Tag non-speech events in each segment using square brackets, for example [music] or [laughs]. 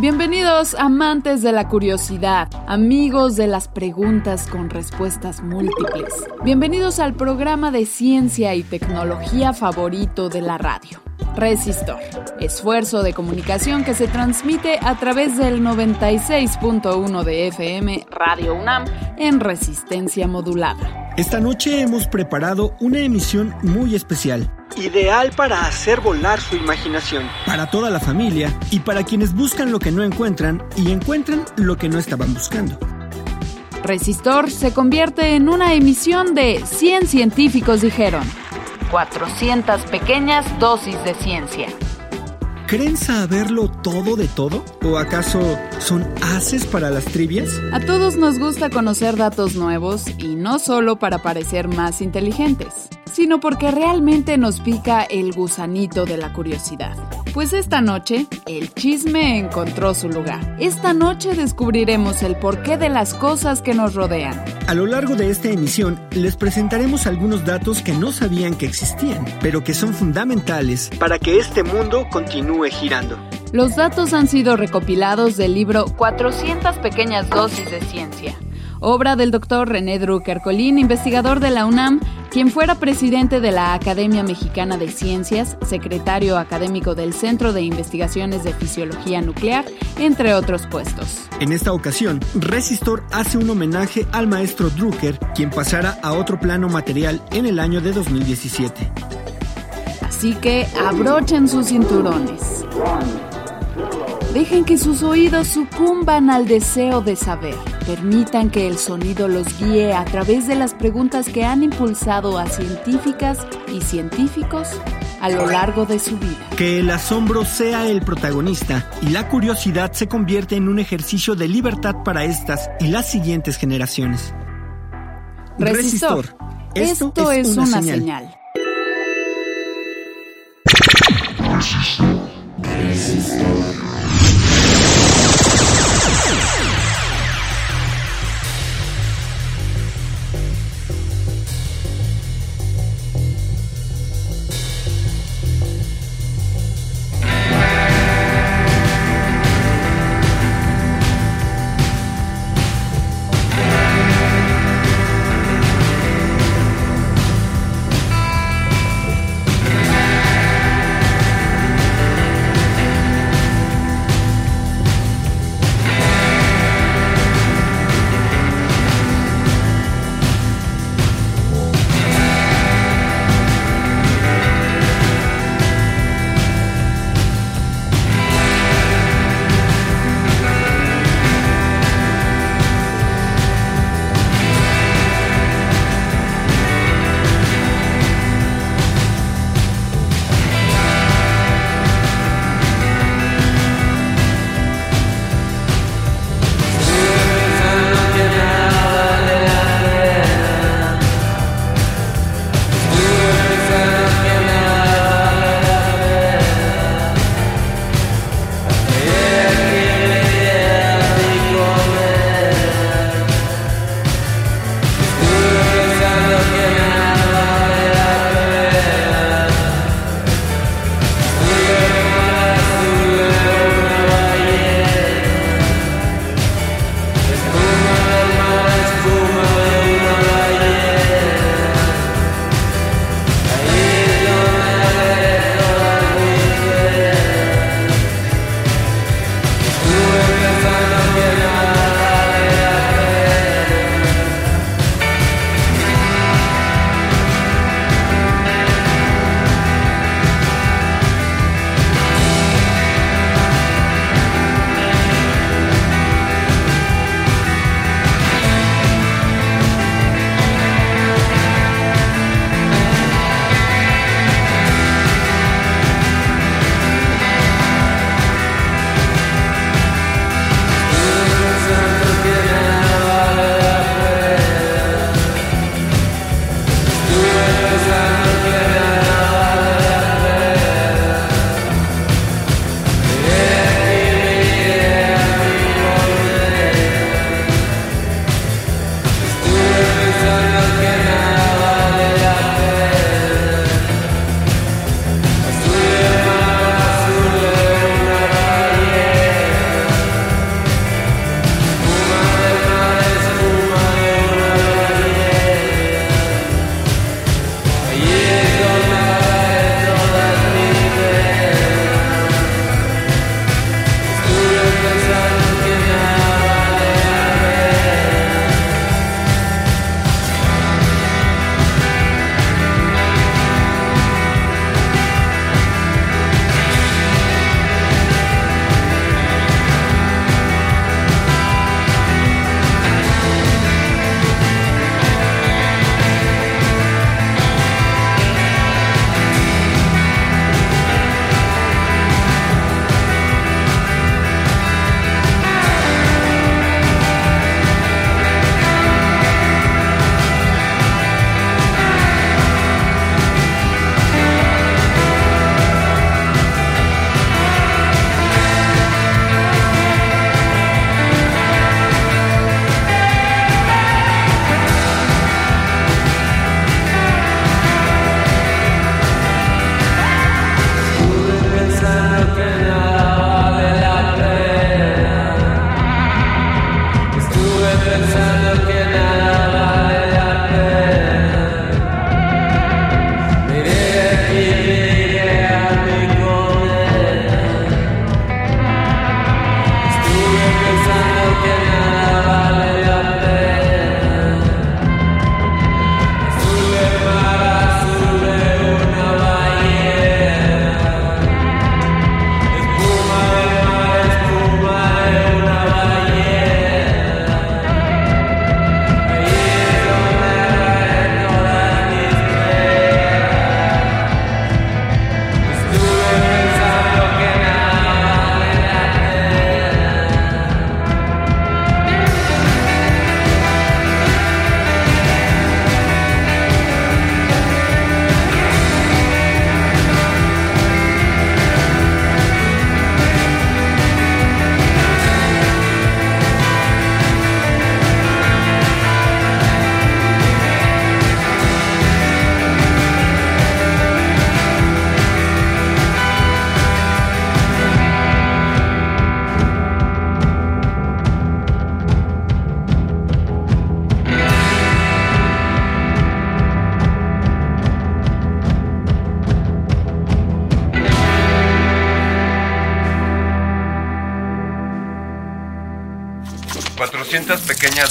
Bienvenidos amantes de la curiosidad, amigos de las preguntas con respuestas múltiples. Bienvenidos al programa de ciencia y tecnología favorito de la radio. Resistor, esfuerzo de comunicación que se transmite a través del 96.1 de FM Radio UNAM en resistencia modulada. Esta noche hemos preparado una emisión muy especial. Ideal para hacer volar su imaginación. Para toda la familia y para quienes buscan lo que no encuentran y encuentran lo que no estaban buscando. Resistor se convierte en una emisión de 100 científicos dijeron. 400 pequeñas dosis de ciencia. ¿Creen saberlo todo de todo? ¿O acaso son haces para las trivias? A todos nos gusta conocer datos nuevos y no solo para parecer más inteligentes, sino porque realmente nos pica el gusanito de la curiosidad. Pues esta noche, el chisme encontró su lugar. Esta noche descubriremos el porqué de las cosas que nos rodean. A lo largo de esta emisión les presentaremos algunos datos que no sabían que existían, pero que son fundamentales para que este mundo continúe girando. Los datos han sido recopilados del libro 400 pequeñas dosis de ciencia obra del doctor René Drucker Colín, investigador de la UNAM, quien fuera presidente de la Academia Mexicana de Ciencias, secretario académico del Centro de Investigaciones de Fisiología Nuclear, entre otros puestos. En esta ocasión, Resistor hace un homenaje al maestro Drucker, quien pasara a otro plano material en el año de 2017. Así que abrochen sus cinturones. Dejen que sus oídos sucumban al deseo de saber. Permitan que el sonido los guíe a través de las preguntas que han impulsado a científicas y científicos a lo largo de su vida. Que el asombro sea el protagonista y la curiosidad se convierte en un ejercicio de libertad para estas y las siguientes generaciones. Resistor. Esto, es, una, señal. Crisis.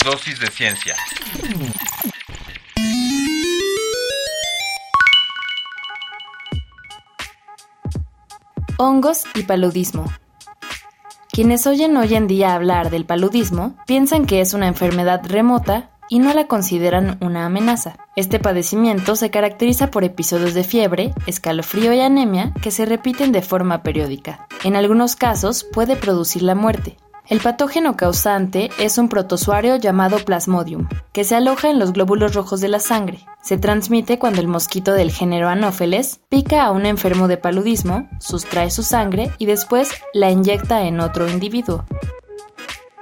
Dosis de ciencia. Hongos y paludismo. Quienes oyen hoy en día hablar del paludismo piensan que es una enfermedad remota y no la consideran una amenaza. Este padecimiento se caracteriza por episodios de fiebre, escalofrío y anemia que se repiten de forma periódica. En algunos casos puede producir la muerte, el patógeno causante es un protozoario llamado Plasmodium, que se aloja en los glóbulos rojos de la sangre. Se transmite cuando el mosquito del género Anopheles pica a un enfermo de paludismo, sustrae su sangre y después la inyecta en otro individuo.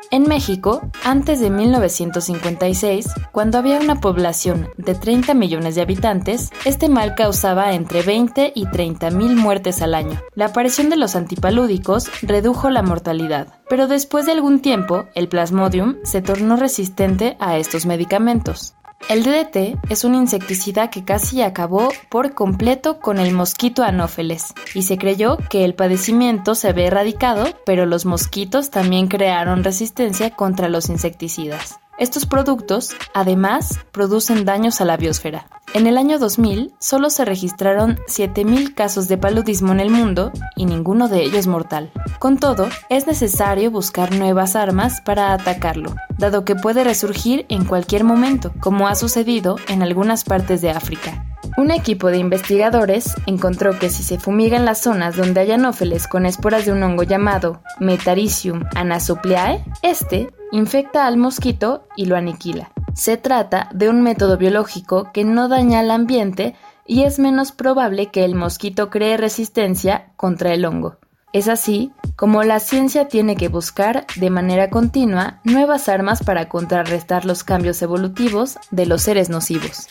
En México, antes de 1956, cuando había una población de 30 millones de habitantes, este mal causaba entre 20 y 30 mil muertes al año. La aparición de los antipalúdicos redujo la mortalidad, pero después de algún tiempo, el plasmodium se tornó resistente a estos medicamentos. El DDT es un insecticida que casi acabó por completo con el mosquito anófeles, y se creyó que el padecimiento se había erradicado, pero los mosquitos también crearon resistencia contra los insecticidas. Estos productos, además, producen daños a la biosfera. En el año 2000, solo se registraron 7.000 casos de paludismo en el mundo y ninguno de ellos mortal. Con todo, es necesario buscar nuevas armas para atacarlo, dado que puede resurgir en cualquier momento, como ha sucedido en algunas partes de África. Un equipo de investigadores encontró que si se fumigan las zonas donde hay anófeles con esporas de un hongo llamado Metaricium anasopliae, este infecta al mosquito y lo aniquila. Se trata de un método biológico que no daña al ambiente y es menos probable que el mosquito cree resistencia contra el hongo. Es así como la ciencia tiene que buscar de manera continua nuevas armas para contrarrestar los cambios evolutivos de los seres nocivos.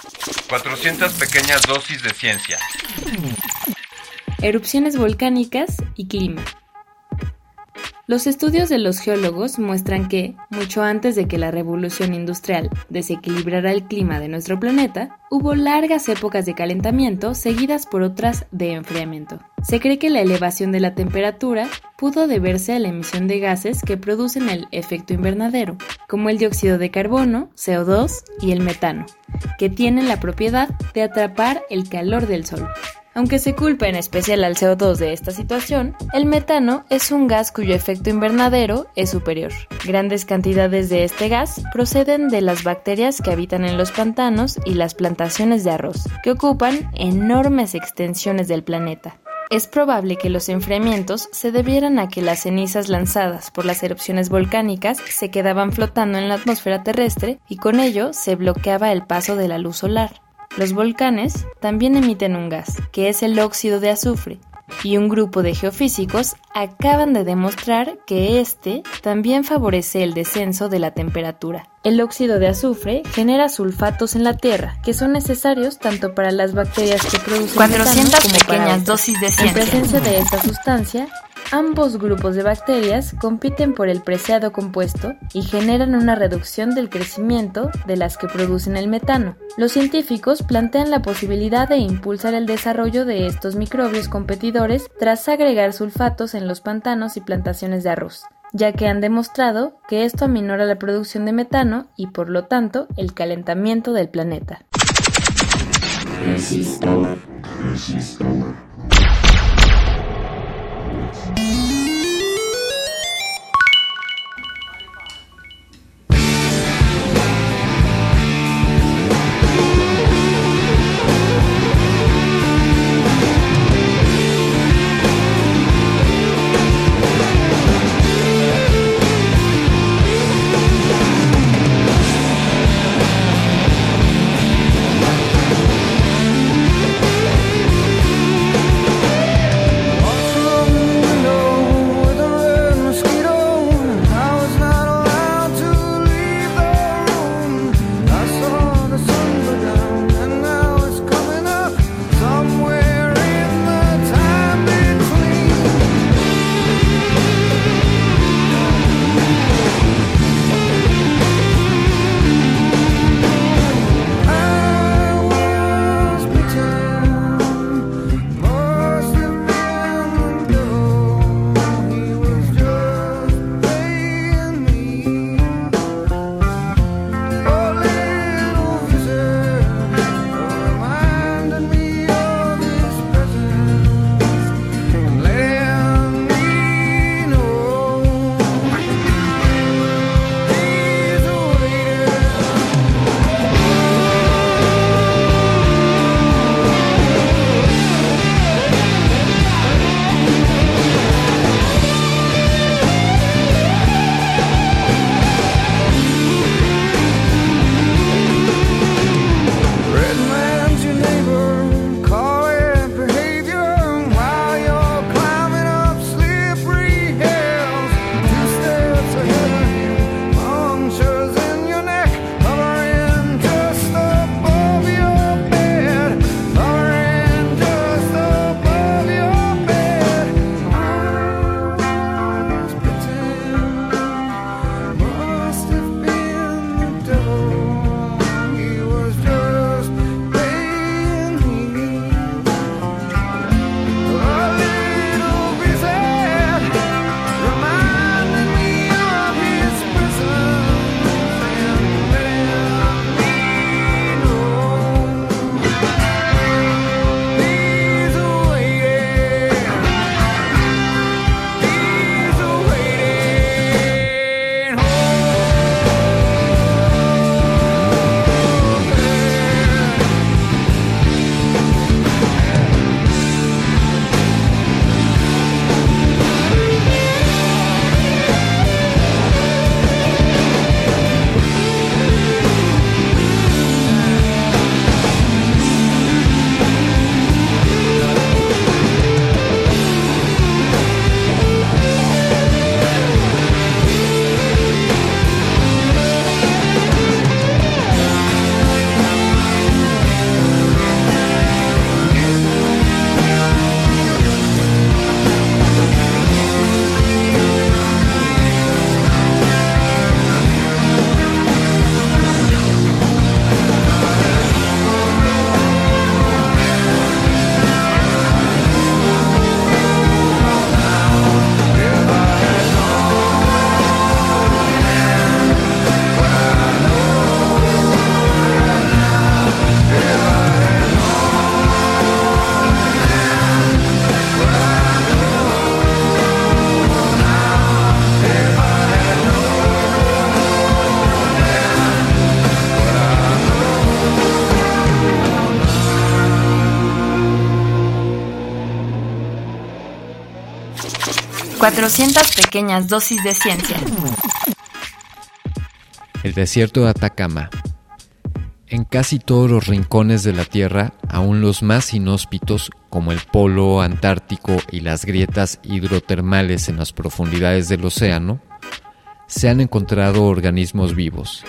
400 pequeñas dosis de ciencia. Erupciones volcánicas y clima. Los estudios de los geólogos muestran que, mucho antes de que la revolución industrial desequilibrara el clima de nuestro planeta, hubo largas épocas de calentamiento seguidas por otras de enfriamiento. Se cree que la elevación de la temperatura pudo deberse a la emisión de gases que producen el efecto invernadero, como el dióxido de carbono, CO2 y el metano, que tienen la propiedad de atrapar el calor del sol. Aunque se culpa en especial al CO2 de esta situación, el metano es un gas cuyo efecto invernadero es superior. Grandes cantidades de este gas proceden de las bacterias que habitan en los pantanos y las plantaciones de arroz, que ocupan enormes extensiones del planeta. Es probable que los enfriamientos se debieran a que las cenizas lanzadas por las erupciones volcánicas se quedaban flotando en la atmósfera terrestre y con ello se bloqueaba el paso de la luz solar. Los volcanes también emiten un gas, que es el óxido de azufre, y un grupo de geofísicos acaban de demostrar que este también favorece el descenso de la temperatura. El óxido de azufre genera sulfatos en la Tierra, que son necesarios tanto para las bacterias que producen 400 pequeñas dosis de ciencia. En presencia de esta sustancia, Ambos grupos de bacterias compiten por el preciado compuesto y generan una reducción del crecimiento de las que producen el metano. Los científicos plantean la posibilidad de impulsar el desarrollo de estos microbios competidores tras agregar sulfatos en los pantanos y plantaciones de arroz ya que han demostrado que esto aminora la producción de metano y por lo tanto el calentamiento del planeta. 400 pequeñas dosis de ciencia. El desierto de Atacama. En casi todos los rincones de la Tierra, aún los más inhóspitos, como el polo antártico y las grietas hidrotermales en las profundidades del océano, se han encontrado organismos vivos.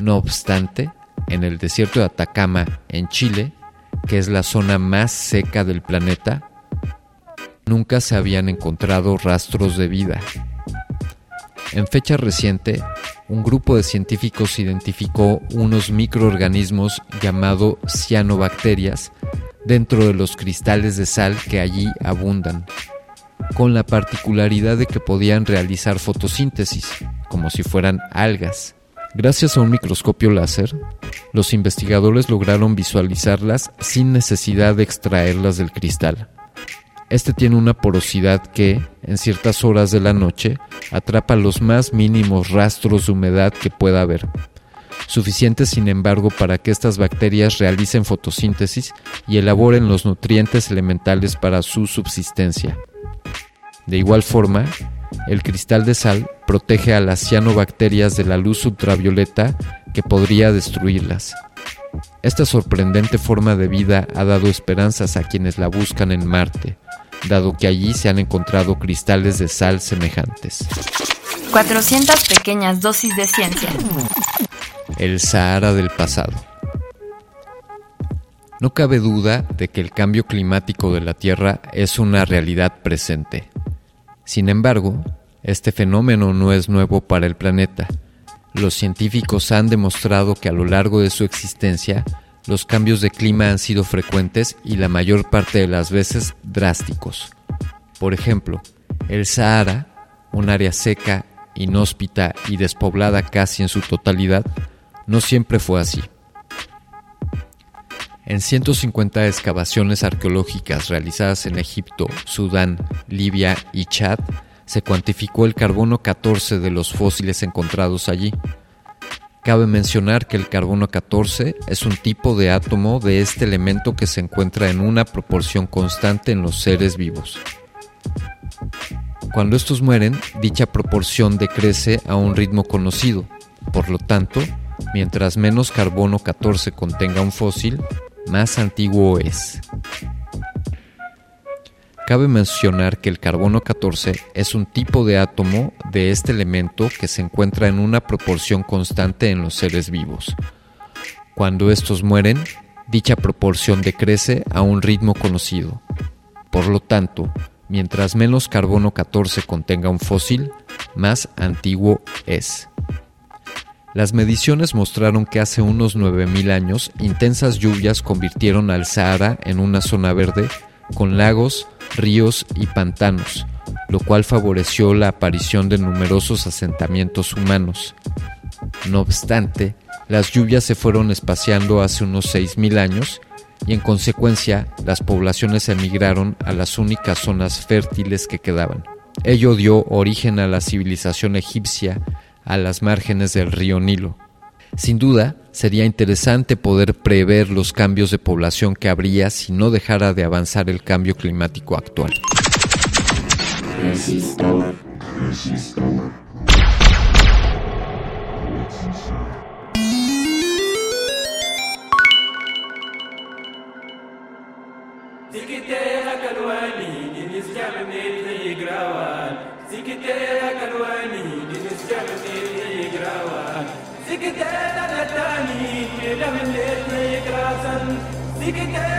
No obstante, en el desierto de Atacama, en Chile, que es la zona más seca del planeta, nunca se habían encontrado rastros de vida. En fecha reciente, un grupo de científicos identificó unos microorganismos llamados cianobacterias dentro de los cristales de sal que allí abundan, con la particularidad de que podían realizar fotosíntesis, como si fueran algas. Gracias a un microscopio láser, los investigadores lograron visualizarlas sin necesidad de extraerlas del cristal. Este tiene una porosidad que, en ciertas horas de la noche, atrapa los más mínimos rastros de humedad que pueda haber. Suficiente, sin embargo, para que estas bacterias realicen fotosíntesis y elaboren los nutrientes elementales para su subsistencia. De igual forma, el cristal de sal protege a las cianobacterias de la luz ultravioleta que podría destruirlas. Esta sorprendente forma de vida ha dado esperanzas a quienes la buscan en Marte, dado que allí se han encontrado cristales de sal semejantes. 400 pequeñas dosis de ciencia. El Sahara del pasado. No cabe duda de que el cambio climático de la Tierra es una realidad presente. Sin embargo, este fenómeno no es nuevo para el planeta. Los científicos han demostrado que a lo largo de su existencia los cambios de clima han sido frecuentes y la mayor parte de las veces drásticos. Por ejemplo, el Sahara, un área seca, inhóspita y despoblada casi en su totalidad, no siempre fue así. En 150 excavaciones arqueológicas realizadas en Egipto, Sudán, Libia y Chad, se cuantificó el carbono 14 de los fósiles encontrados allí. Cabe mencionar que el carbono 14 es un tipo de átomo de este elemento que se encuentra en una proporción constante en los seres vivos. Cuando estos mueren, dicha proporción decrece a un ritmo conocido. Por lo tanto, mientras menos carbono 14 contenga un fósil, más antiguo es. Cabe mencionar que el carbono 14 es un tipo de átomo de este elemento que se encuentra en una proporción constante en los seres vivos. Cuando estos mueren, dicha proporción decrece a un ritmo conocido. Por lo tanto, mientras menos carbono 14 contenga un fósil, más antiguo es. Las mediciones mostraron que hace unos 9.000 años intensas lluvias convirtieron al Sahara en una zona verde con lagos, ríos y pantanos, lo cual favoreció la aparición de numerosos asentamientos humanos. No obstante, las lluvias se fueron espaciando hace unos 6.000 años y en consecuencia las poblaciones emigraron a las únicas zonas fértiles que quedaban. Ello dio origen a la civilización egipcia a las márgenes del río Nilo. Sin duda, sería interesante poder prever los cambios de población que habría si no dejara de avanzar el cambio climático actual. Take.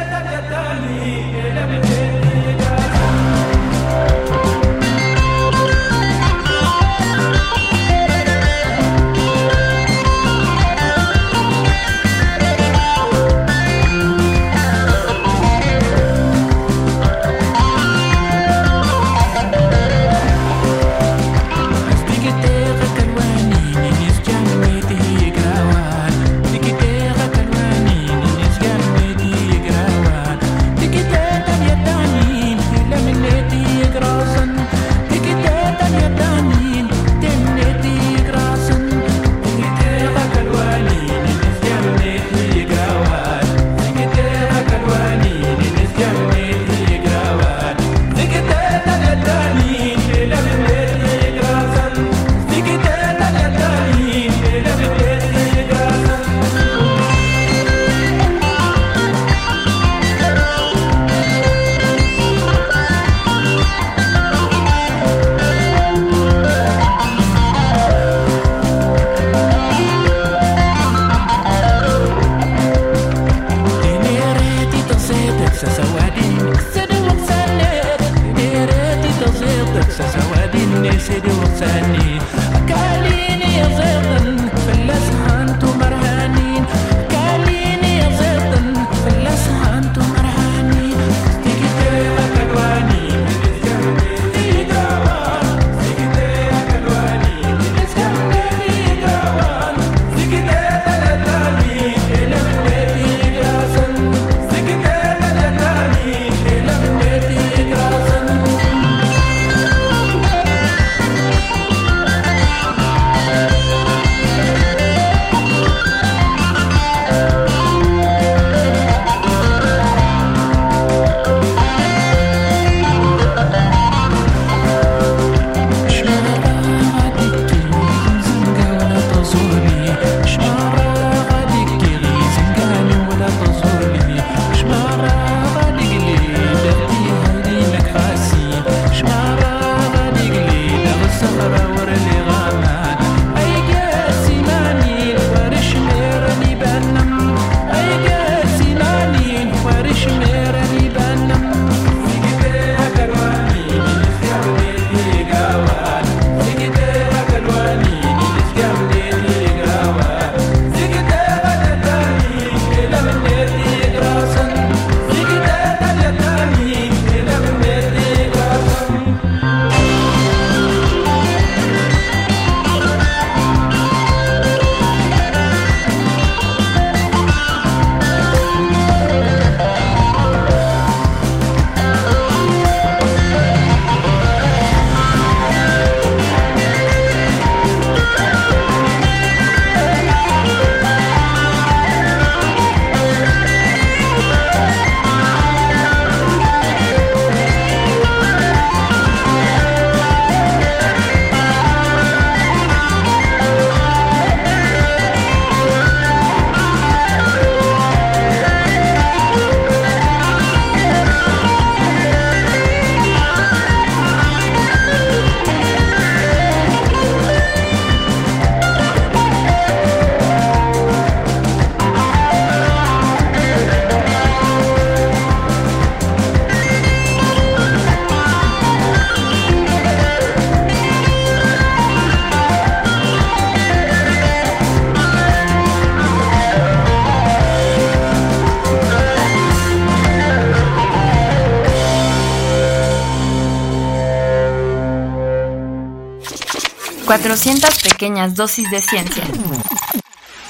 400 pequeñas dosis de ciencia.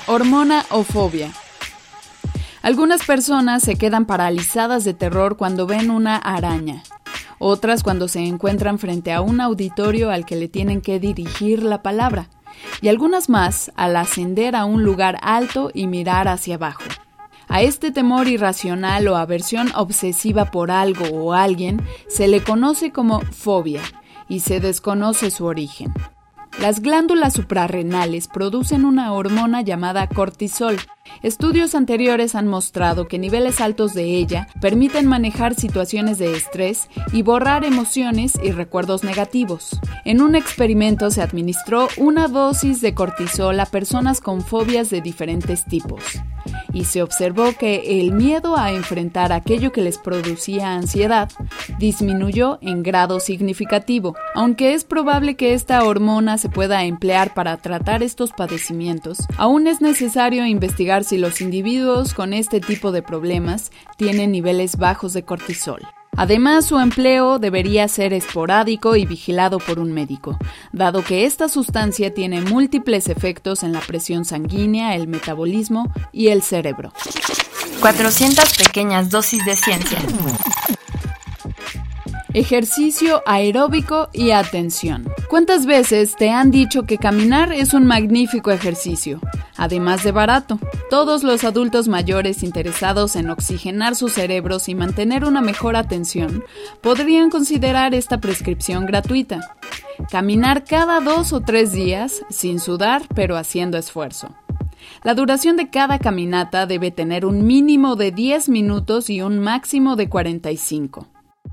Hormona o fobia. Algunas personas se quedan paralizadas de terror cuando ven una araña. Otras cuando se encuentran frente a un auditorio al que le tienen que dirigir la palabra. Y algunas más al ascender a un lugar alto y mirar hacia abajo. A este temor irracional o aversión obsesiva por algo o alguien se le conoce como fobia y se desconoce su origen. Las glándulas suprarrenales producen una hormona llamada cortisol. Estudios anteriores han mostrado que niveles altos de ella permiten manejar situaciones de estrés y borrar emociones y recuerdos negativos. En un experimento se administró una dosis de cortisol a personas con fobias de diferentes tipos y se observó que el miedo a enfrentar aquello que les producía ansiedad disminuyó en grado significativo. Aunque es probable que esta hormona se pueda emplear para tratar estos padecimientos, aún es necesario investigar si los individuos con este tipo de problemas tienen niveles bajos de cortisol. Además, su empleo debería ser esporádico y vigilado por un médico, dado que esta sustancia tiene múltiples efectos en la presión sanguínea, el metabolismo y el cerebro. 400 pequeñas dosis de ciencia. Ejercicio aeróbico y atención. ¿Cuántas veces te han dicho que caminar es un magnífico ejercicio? Además de barato, todos los adultos mayores interesados en oxigenar sus cerebros y mantener una mejor atención podrían considerar esta prescripción gratuita. Caminar cada dos o tres días, sin sudar pero haciendo esfuerzo. La duración de cada caminata debe tener un mínimo de 10 minutos y un máximo de 45.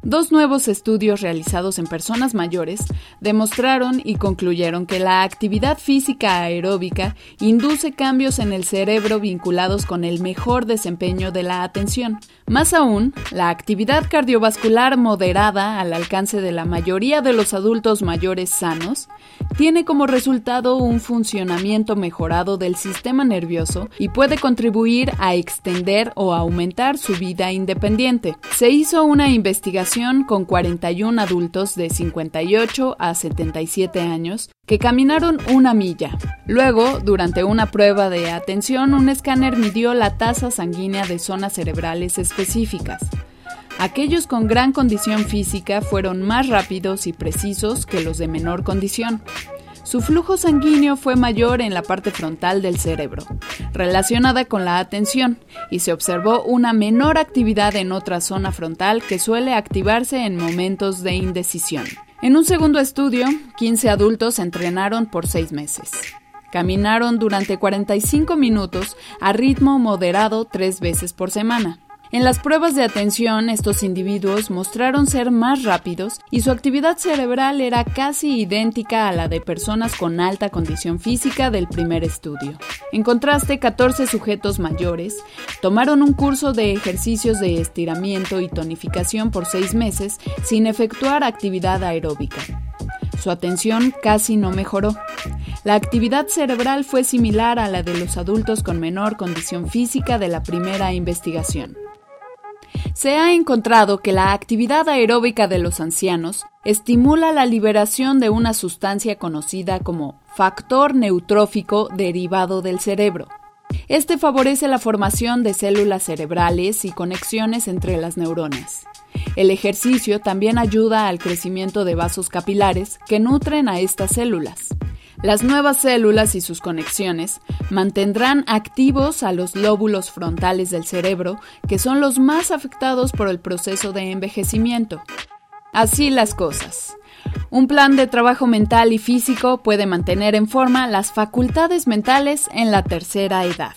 Dos nuevos estudios realizados en personas mayores demostraron y concluyeron que la actividad física aeróbica induce cambios en el cerebro vinculados con el mejor desempeño de la atención. Más aún, la actividad cardiovascular moderada al alcance de la mayoría de los adultos mayores sanos tiene como resultado un funcionamiento mejorado del sistema nervioso y puede contribuir a extender o aumentar su vida independiente. Se hizo una investigación con 41 adultos de 58 a 77 años que caminaron una milla. Luego, durante una prueba de atención, un escáner midió la tasa sanguínea de zonas cerebrales específicas. Aquellos con gran condición física fueron más rápidos y precisos que los de menor condición. Su flujo sanguíneo fue mayor en la parte frontal del cerebro, relacionada con la atención, y se observó una menor actividad en otra zona frontal que suele activarse en momentos de indecisión. En un segundo estudio, 15 adultos entrenaron por seis meses. Caminaron durante 45 minutos a ritmo moderado tres veces por semana. En las pruebas de atención, estos individuos mostraron ser más rápidos y su actividad cerebral era casi idéntica a la de personas con alta condición física del primer estudio. En contraste, 14 sujetos mayores tomaron un curso de ejercicios de estiramiento y tonificación por seis meses sin efectuar actividad aeróbica. Su atención casi no mejoró. La actividad cerebral fue similar a la de los adultos con menor condición física de la primera investigación. Se ha encontrado que la actividad aeróbica de los ancianos estimula la liberación de una sustancia conocida como factor neutrófico derivado del cerebro. Este favorece la formación de células cerebrales y conexiones entre las neuronas. El ejercicio también ayuda al crecimiento de vasos capilares que nutren a estas células. Las nuevas células y sus conexiones mantendrán activos a los lóbulos frontales del cerebro, que son los más afectados por el proceso de envejecimiento. Así las cosas. Un plan de trabajo mental y físico puede mantener en forma las facultades mentales en la tercera edad.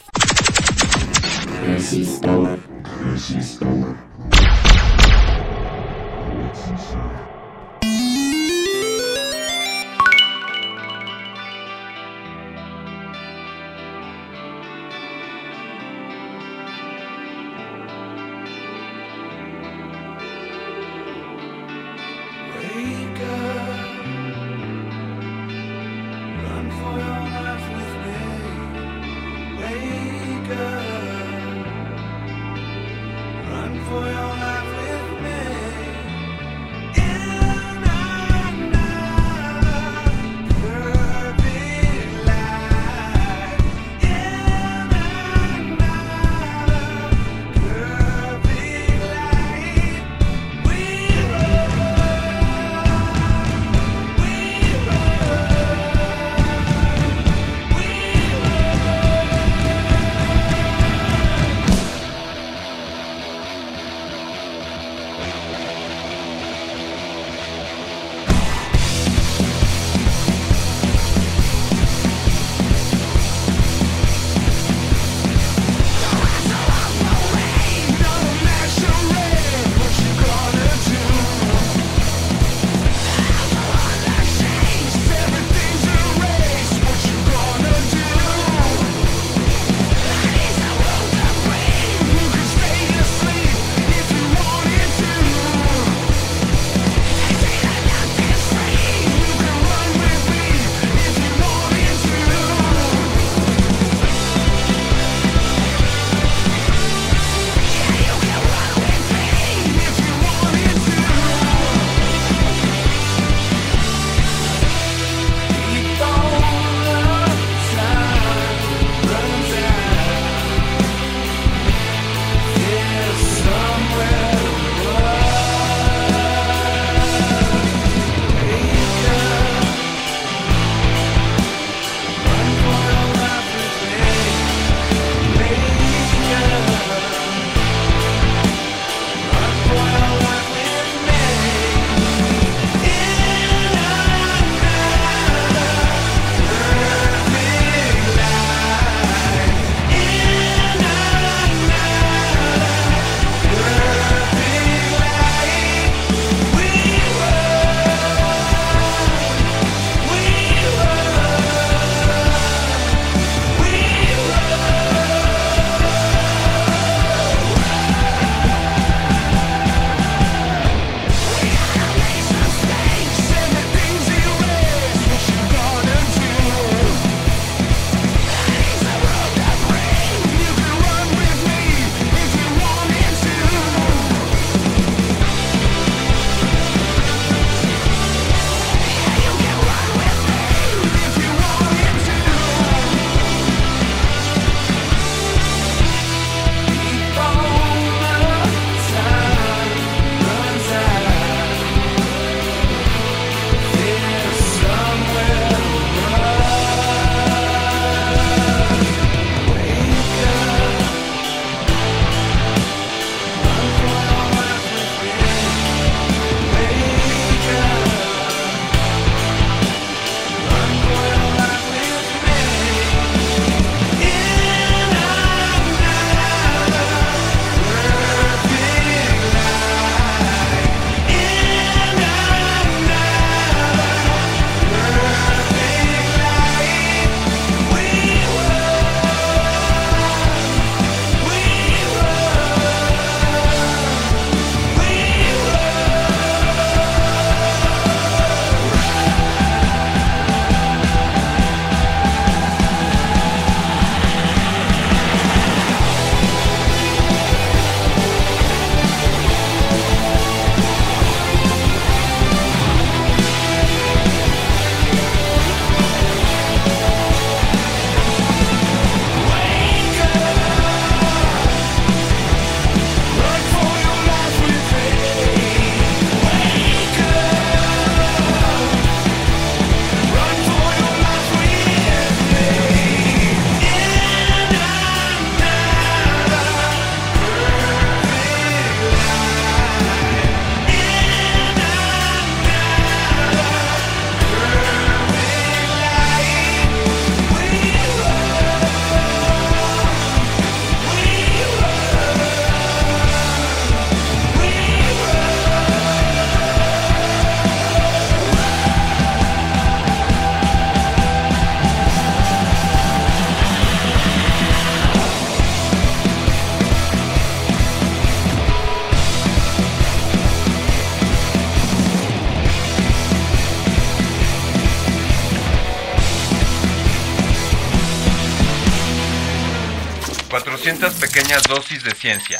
400 pequeñas dosis de ciencia.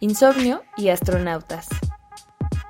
Insomnio y astronautas.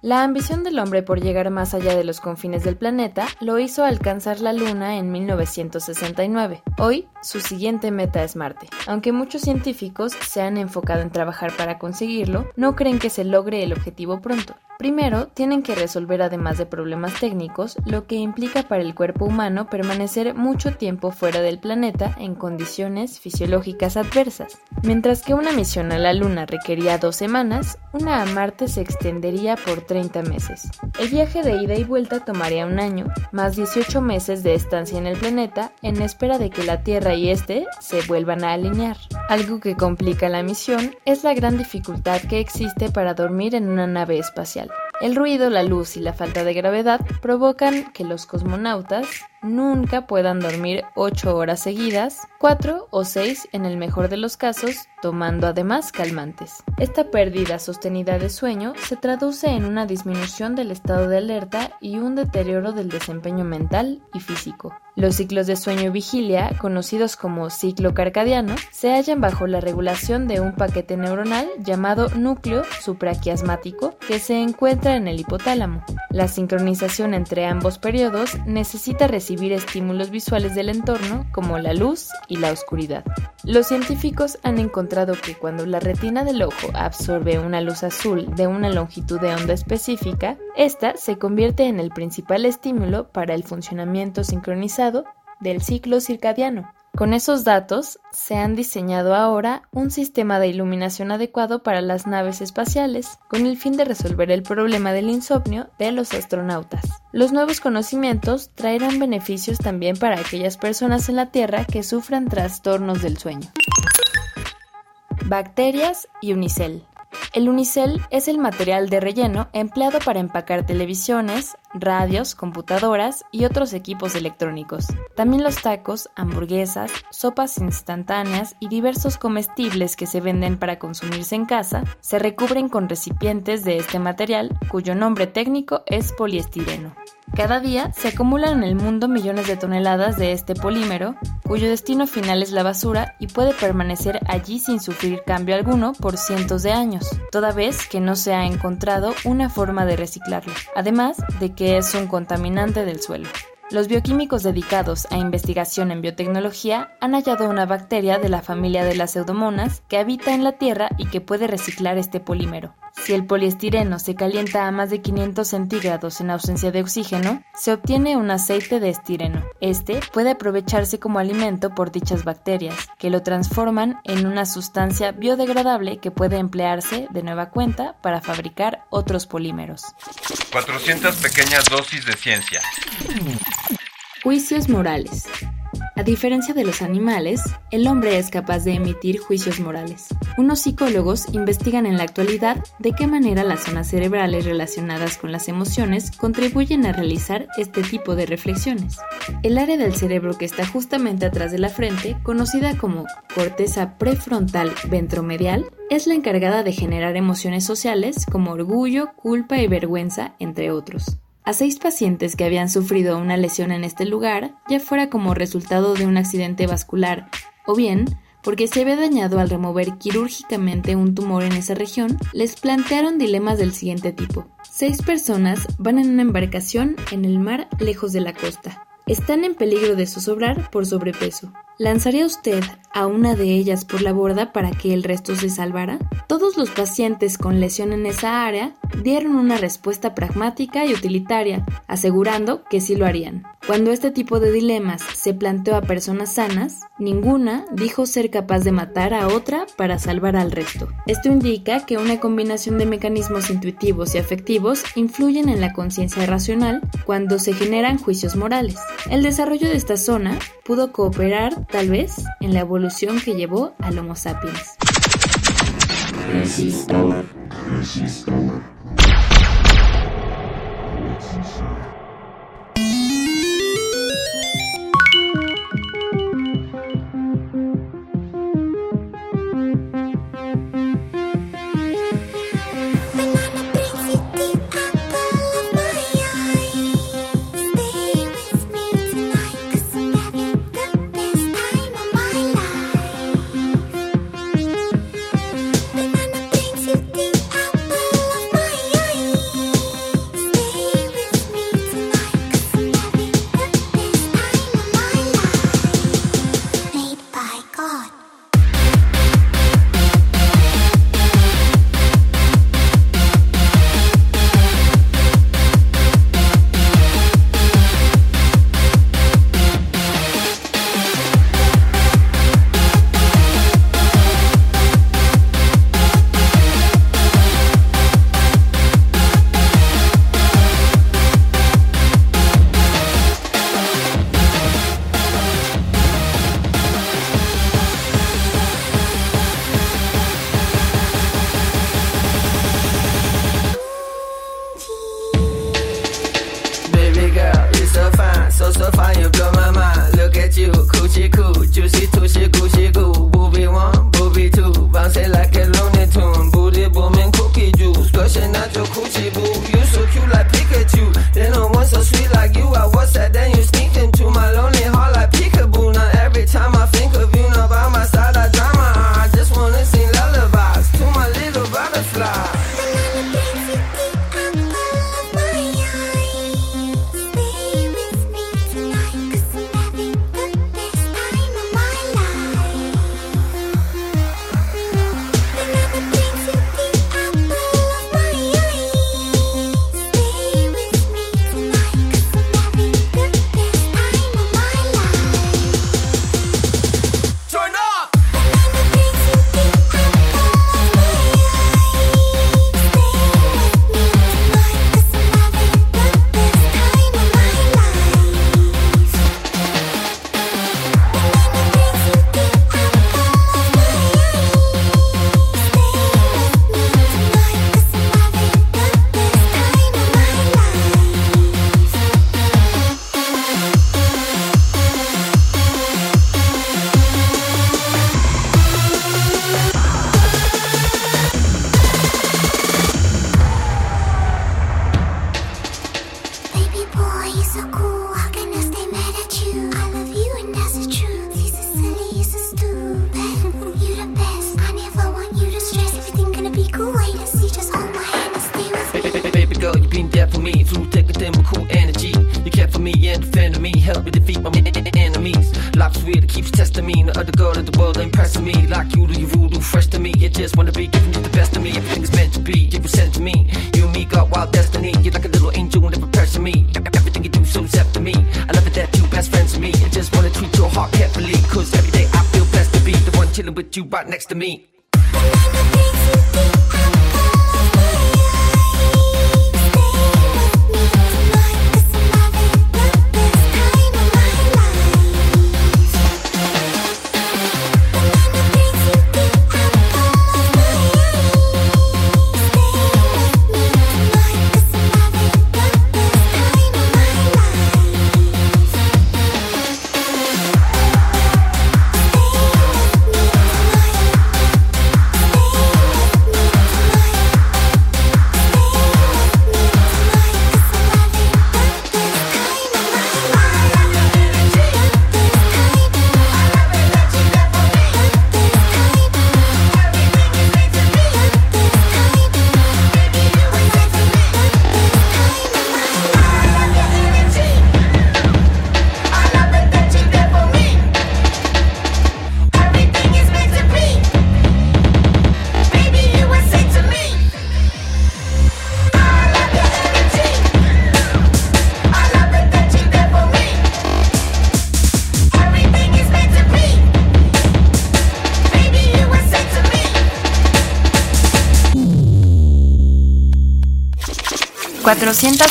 La ambición del hombre por llegar más allá de los confines del planeta lo hizo alcanzar la Luna en 1969. Hoy, su siguiente meta es Marte. Aunque muchos científicos se han enfocado en trabajar para conseguirlo, no creen que se logre el objetivo pronto. Primero, tienen que resolver además de problemas técnicos, lo que implica para el cuerpo humano permanecer mucho tiempo fuera del planeta en condiciones fisiológicas adversas. Mientras que una misión a la Luna requería dos semanas, una a Marte se extendería por 30 meses. El viaje de ida y vuelta tomaría un año, más 18 meses de estancia en el planeta en espera de que la Tierra y este se vuelvan a alinear. Algo que complica la misión es la gran dificultad que existe para dormir en una nave espacial. El ruido, la luz y la falta de gravedad provocan que los cosmonautas nunca puedan dormir 8 horas seguidas, 4 o 6 en el mejor de los casos, tomando además calmantes. Esta pérdida sostenida de sueño se traduce en una disminución del estado de alerta y un deterioro del desempeño mental y físico. Los ciclos de sueño y vigilia, conocidos como ciclo carcadiano, se hallan bajo la regulación de un paquete neuronal llamado núcleo supraquiasmático que se encuentra en el hipotálamo. La sincronización entre ambos periodos necesita recibir estímulos visuales del entorno como la luz y la oscuridad. Los científicos han encontrado que cuando la retina del ojo absorbe una luz azul de una longitud de onda específica, esta se convierte en el principal estímulo para el funcionamiento sincronizado del ciclo circadiano. Con esos datos, se han diseñado ahora un sistema de iluminación adecuado para las naves espaciales, con el fin de resolver el problema del insomnio de los astronautas. Los nuevos conocimientos traerán beneficios también para aquellas personas en la Tierra que sufran trastornos del sueño. Bacterias y unicel. El unicel es el material de relleno empleado para empacar televisiones, radios, computadoras y otros equipos electrónicos. También los tacos, hamburguesas, sopas instantáneas y diversos comestibles que se venden para consumirse en casa se recubren con recipientes de este material cuyo nombre técnico es poliestireno. Cada día se acumulan en el mundo millones de toneladas de este polímero, cuyo destino final es la basura y puede permanecer allí sin sufrir cambio alguno por cientos de años, toda vez que no se ha encontrado una forma de reciclarlo, además de que es un contaminante del suelo. Los bioquímicos dedicados a investigación en biotecnología han hallado una bacteria de la familia de las pseudomonas que habita en la Tierra y que puede reciclar este polímero. Si el poliestireno se calienta a más de 500 centígrados en ausencia de oxígeno, se obtiene un aceite de estireno. Este puede aprovecharse como alimento por dichas bacterias, que lo transforman en una sustancia biodegradable que puede emplearse de nueva cuenta para fabricar otros polímeros. 400 pequeñas dosis de ciencia. Juicios morales. A diferencia de los animales, el hombre es capaz de emitir juicios morales. Unos psicólogos investigan en la actualidad de qué manera las zonas cerebrales relacionadas con las emociones contribuyen a realizar este tipo de reflexiones. El área del cerebro que está justamente atrás de la frente, conocida como corteza prefrontal ventromedial, es la encargada de generar emociones sociales como orgullo, culpa y vergüenza, entre otros a seis pacientes que habían sufrido una lesión en este lugar, ya fuera como resultado de un accidente vascular o bien porque se había dañado al remover quirúrgicamente un tumor en esa región, les plantearon dilemas del siguiente tipo. Seis personas van en una embarcación en el mar lejos de la costa. Están en peligro de zozobrar por sobrepeso. ¿Lanzaría usted a una de ellas por la borda para que el resto se salvara? Todos los pacientes con lesión en esa área dieron una respuesta pragmática y utilitaria, asegurando que sí lo harían. Cuando este tipo de dilemas se planteó a personas sanas, ninguna dijo ser capaz de matar a otra para salvar al resto. Esto indica que una combinación de mecanismos intuitivos y afectivos influyen en la conciencia racional cuando se generan juicios morales. El desarrollo de esta zona pudo cooperar tal vez, en la evolución que llevó al Homo sapiens.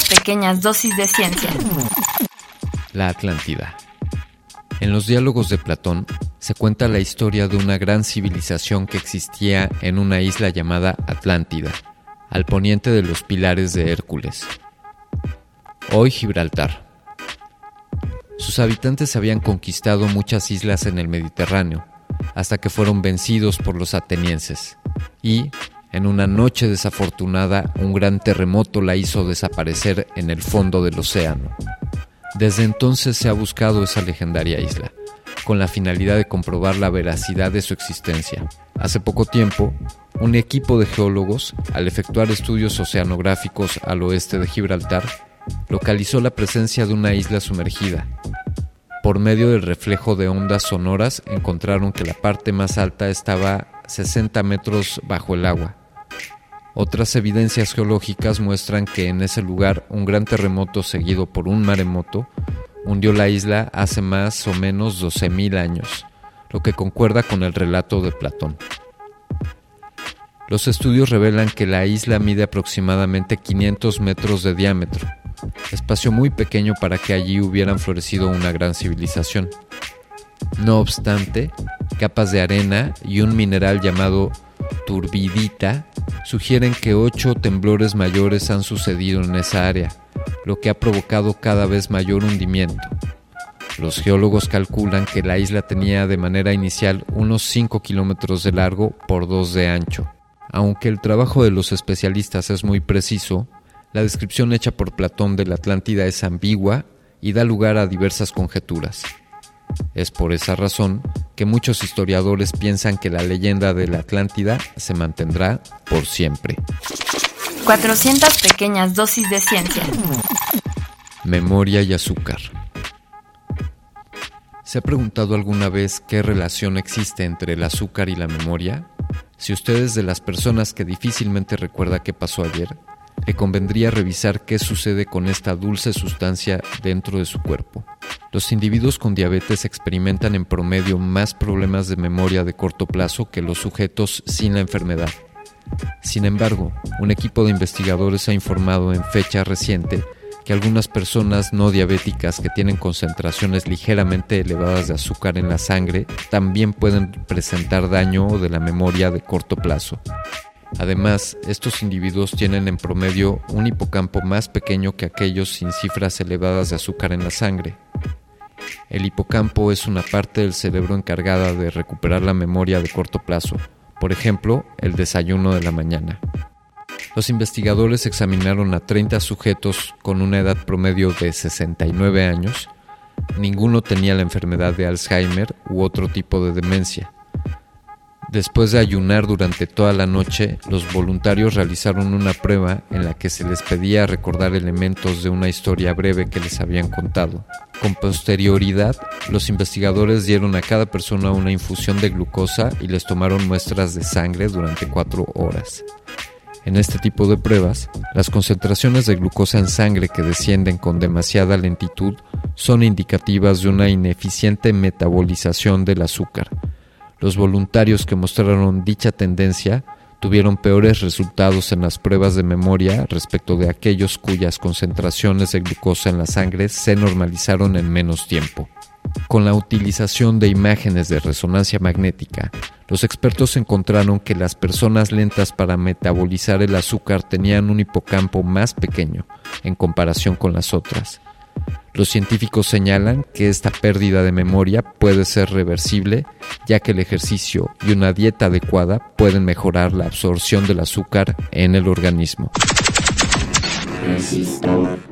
Pequeñas dosis de ciencia. La Atlántida. En los diálogos de Platón se cuenta la historia de una gran civilización que existía en una isla llamada Atlántida, al poniente de los pilares de Hércules. Hoy Gibraltar. Sus habitantes habían conquistado muchas islas en el Mediterráneo, hasta que fueron vencidos por los atenienses, y, en una noche desafortunada, un gran terremoto la hizo desaparecer en el fondo del océano. Desde entonces se ha buscado esa legendaria isla, con la finalidad de comprobar la veracidad de su existencia. Hace poco tiempo, un equipo de geólogos, al efectuar estudios oceanográficos al oeste de Gibraltar, localizó la presencia de una isla sumergida. Por medio del reflejo de ondas sonoras encontraron que la parte más alta estaba 60 metros bajo el agua otras evidencias geológicas muestran que en ese lugar un gran terremoto seguido por un maremoto hundió la isla hace más o menos 12.000 años, lo que concuerda con el relato de Platón. Los estudios revelan que la isla mide aproximadamente 500 metros de diámetro, espacio muy pequeño para que allí hubieran florecido una gran civilización. No obstante, capas de arena y un mineral llamado turbidita sugieren que ocho temblores mayores han sucedido en esa área, lo que ha provocado cada vez mayor hundimiento. Los geólogos calculan que la isla tenía de manera inicial unos 5 kilómetros de largo por 2 de ancho. Aunque el trabajo de los especialistas es muy preciso, la descripción hecha por Platón de la Atlántida es ambigua y da lugar a diversas conjeturas. Es por esa razón que muchos historiadores piensan que la leyenda de la Atlántida se mantendrá por siempre. 400 pequeñas dosis de ciencia. Memoria y azúcar. ¿Se ha preguntado alguna vez qué relación existe entre el azúcar y la memoria? Si usted es de las personas que difícilmente recuerda qué pasó ayer, le convendría revisar qué sucede con esta dulce sustancia dentro de su cuerpo. Los individuos con diabetes experimentan en promedio más problemas de memoria de corto plazo que los sujetos sin la enfermedad. Sin embargo, un equipo de investigadores ha informado en fecha reciente que algunas personas no diabéticas que tienen concentraciones ligeramente elevadas de azúcar en la sangre también pueden presentar daño de la memoria de corto plazo. Además, estos individuos tienen en promedio un hipocampo más pequeño que aquellos sin cifras elevadas de azúcar en la sangre. El hipocampo es una parte del cerebro encargada de recuperar la memoria de corto plazo, por ejemplo, el desayuno de la mañana. Los investigadores examinaron a 30 sujetos con una edad promedio de 69 años. Ninguno tenía la enfermedad de Alzheimer u otro tipo de demencia. Después de ayunar durante toda la noche, los voluntarios realizaron una prueba en la que se les pedía recordar elementos de una historia breve que les habían contado. Con posterioridad, los investigadores dieron a cada persona una infusión de glucosa y les tomaron muestras de sangre durante cuatro horas. En este tipo de pruebas, las concentraciones de glucosa en sangre que descienden con demasiada lentitud son indicativas de una ineficiente metabolización del azúcar, los voluntarios que mostraron dicha tendencia tuvieron peores resultados en las pruebas de memoria respecto de aquellos cuyas concentraciones de glucosa en la sangre se normalizaron en menos tiempo. Con la utilización de imágenes de resonancia magnética, los expertos encontraron que las personas lentas para metabolizar el azúcar tenían un hipocampo más pequeño en comparación con las otras. Los científicos señalan que esta pérdida de memoria puede ser reversible, ya que el ejercicio y una dieta adecuada pueden mejorar la absorción del azúcar en el organismo. dosis de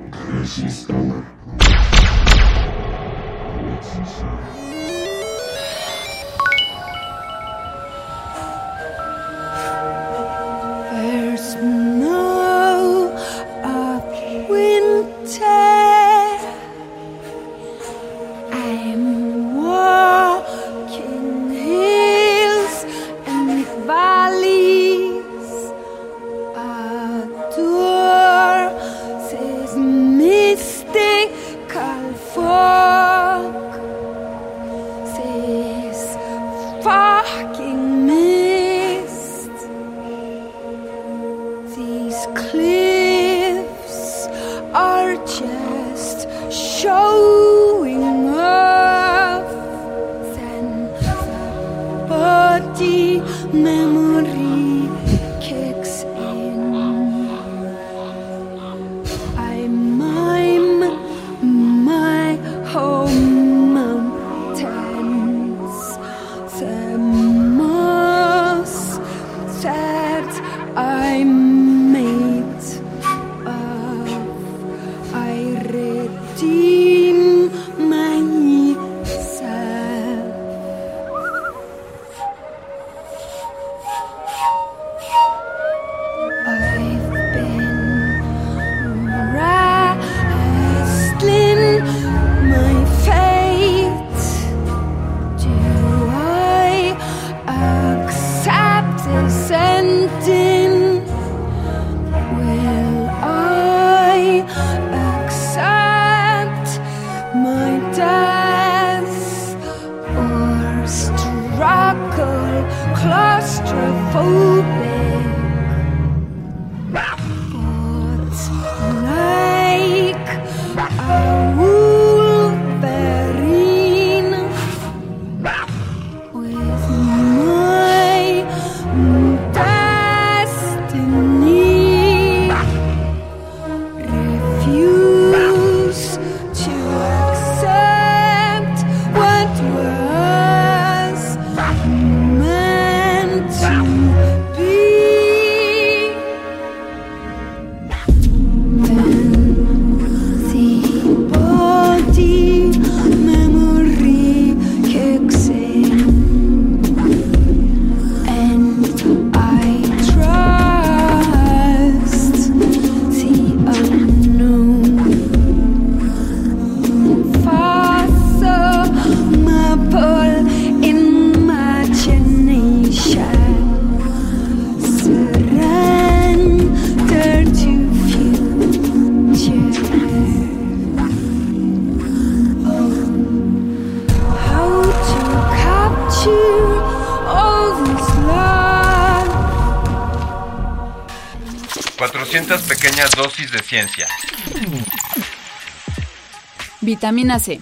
Vitamina C.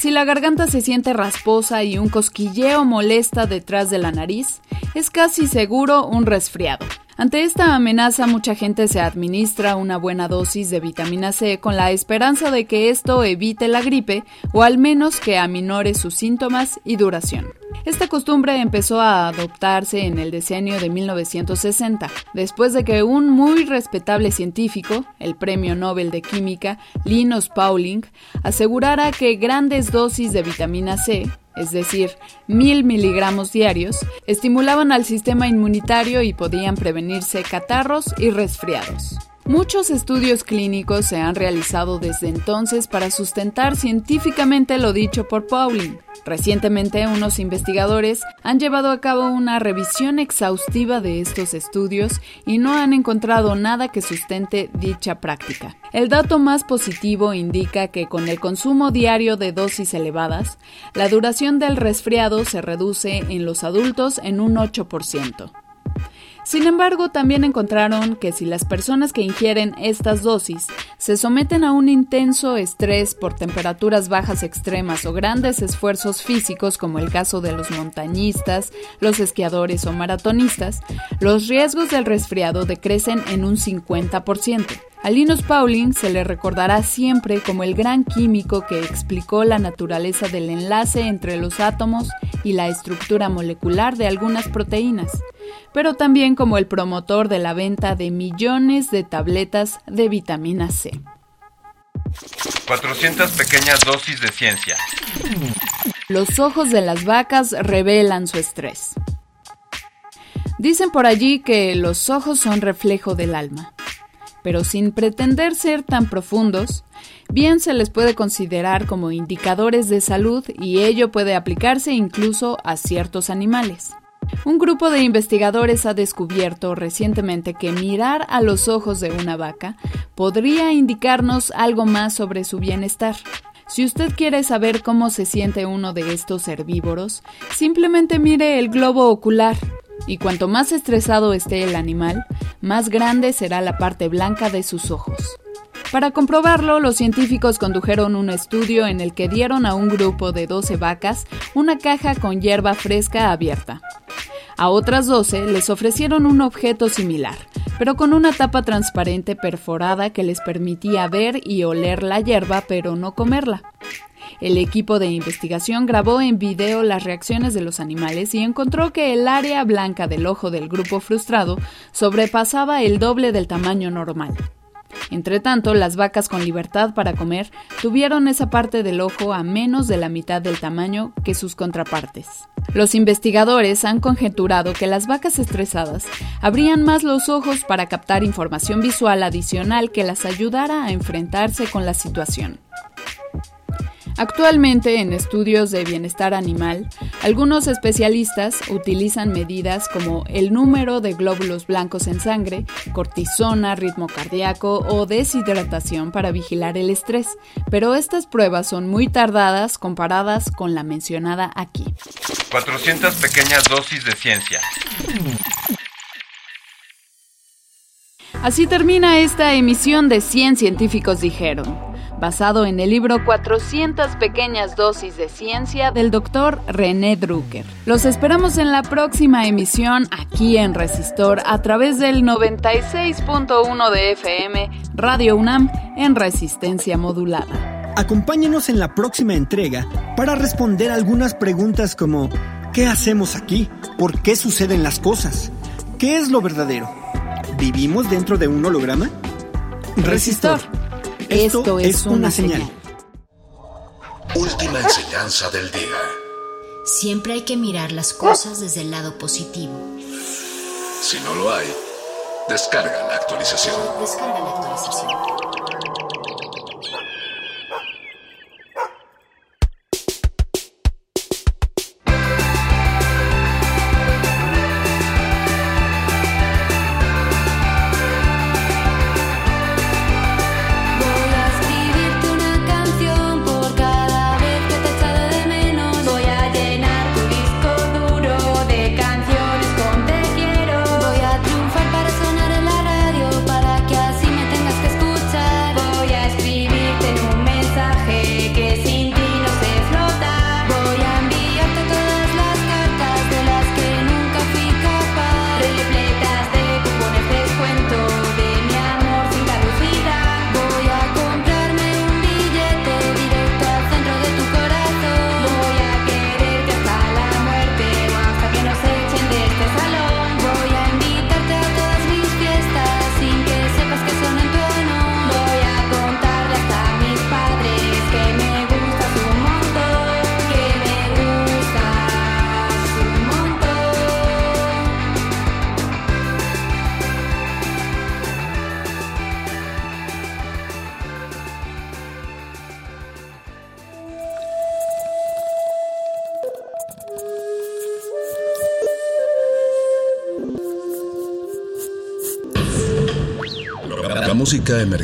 Si la garganta se siente rasposa y un cosquilleo molesta detrás de la nariz, es casi seguro un resfriado. Ante esta amenaza mucha gente se administra una buena dosis de vitamina C con la esperanza de que esto evite la gripe o al menos que aminore sus síntomas y duración. Esta costumbre empezó a adoptarse en el decenio de 1960, después de que un muy respetable científico, el Premio Nobel de Química Linus Pauling, asegurara que grandes dosis de vitamina C es decir, mil miligramos diarios, estimulaban al sistema inmunitario y podían prevenirse catarros y resfriados. Muchos estudios clínicos se han realizado desde entonces para sustentar científicamente lo dicho por Pauling. Recientemente, unos investigadores han llevado a cabo una revisión exhaustiva de estos estudios y no han encontrado nada que sustente dicha práctica. El dato más positivo indica que con el consumo diario de dosis elevadas, la duración del resfriado se reduce en los adultos en un 8%. Sin embargo, también encontraron que si las personas que ingieren estas dosis se someten a un intenso estrés por temperaturas bajas extremas o grandes esfuerzos físicos, como el caso de los montañistas, los esquiadores o maratonistas, los riesgos del resfriado decrecen en un 50%. A Linus Pauling se le recordará siempre como el gran químico que explicó la naturaleza del enlace entre los átomos y la estructura molecular de algunas proteínas, pero también como el promotor de la venta de millones de tabletas de vitamina C. 400 pequeñas dosis de ciencia. Los ojos de las vacas revelan su estrés. Dicen por allí que los ojos son reflejo del alma pero sin pretender ser tan profundos, bien se les puede considerar como indicadores de salud y ello puede aplicarse incluso a ciertos animales. Un grupo de investigadores ha descubierto recientemente que mirar a los ojos de una vaca podría indicarnos algo más sobre su bienestar. Si usted quiere saber cómo se siente uno de estos herbívoros, simplemente mire el globo ocular y cuanto más estresado esté el animal, más grande será la parte blanca de sus ojos. Para comprobarlo, los científicos condujeron un estudio en el que dieron a un grupo de 12 vacas una caja con hierba fresca abierta. A otras 12 les ofrecieron un objeto similar, pero con una tapa transparente perforada que les permitía ver y oler la hierba pero no comerla. El equipo de investigación grabó en video las reacciones de los animales y encontró que el área blanca del ojo del grupo frustrado sobrepasaba el doble del tamaño normal. Entretanto, las vacas con libertad para comer tuvieron esa parte del ojo a menos de la mitad del tamaño que sus contrapartes. Los investigadores han conjeturado que las vacas estresadas abrían más los ojos para captar información visual adicional que las ayudara a enfrentarse con la situación. Actualmente, en estudios de bienestar animal, algunos especialistas utilizan medidas como el número de glóbulos blancos en sangre, cortisona, ritmo cardíaco o deshidratación para vigilar el estrés, pero estas pruebas son muy tardadas comparadas con la mencionada aquí. 400 pequeñas dosis de ciencia. Así termina esta emisión de 100 científicos dijeron basado en el libro 400 pequeñas dosis de ciencia del doctor René Drucker. Los esperamos en la próxima emisión aquí en Resistor a través del 96.1 de FM Radio UNAM en resistencia modulada. Acompáñenos en la próxima entrega para responder algunas preguntas como ¿qué hacemos aquí? ¿Por qué suceden las cosas? ¿Qué es lo verdadero? ¿Vivimos dentro de un holograma? Resistor esto, es, una, señal. Última enseñanza del día. Siempre hay que mirar las cosas desde el lado positivo. Si no lo hay, descarga la actualización. Descarga la actualización.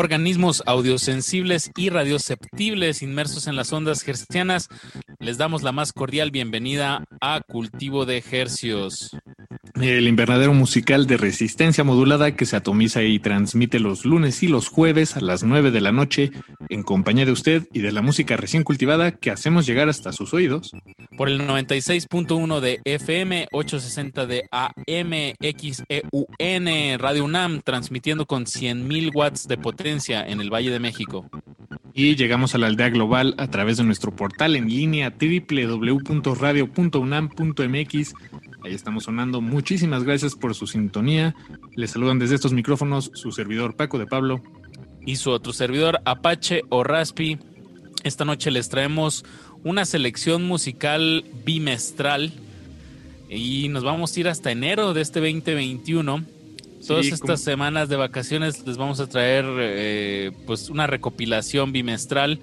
Organismos audiosensibles y radioceptibles inmersos en las ondas hercianas. Les damos la más cordial bienvenida a Cultivo de Hercios. El invernadero musical de resistencia modulada que se atomiza y transmite los lunes y los jueves a las 9 de la noche en compañía de usted y de la música recién cultivada que hacemos llegar hasta sus oídos. Por el 96.1 de FM, 860 de AM, XEUN, Radio UNAM, transmitiendo con 100.000 watts de potencia en el Valle de México. Y llegamos a la aldea global a través de nuestro portal en línea www.radio.unam.mx Ahí estamos sonando. Muchísimas gracias por su sintonía. Les saludan desde estos micrófonos su servidor Paco de Pablo. Y su otro servidor Apache o Raspi. Esta noche les traemos una selección musical bimestral. Y nos vamos a ir hasta enero de este 2021. Todas estas semanas de vacaciones les vamos a traer eh, pues una recopilación bimestral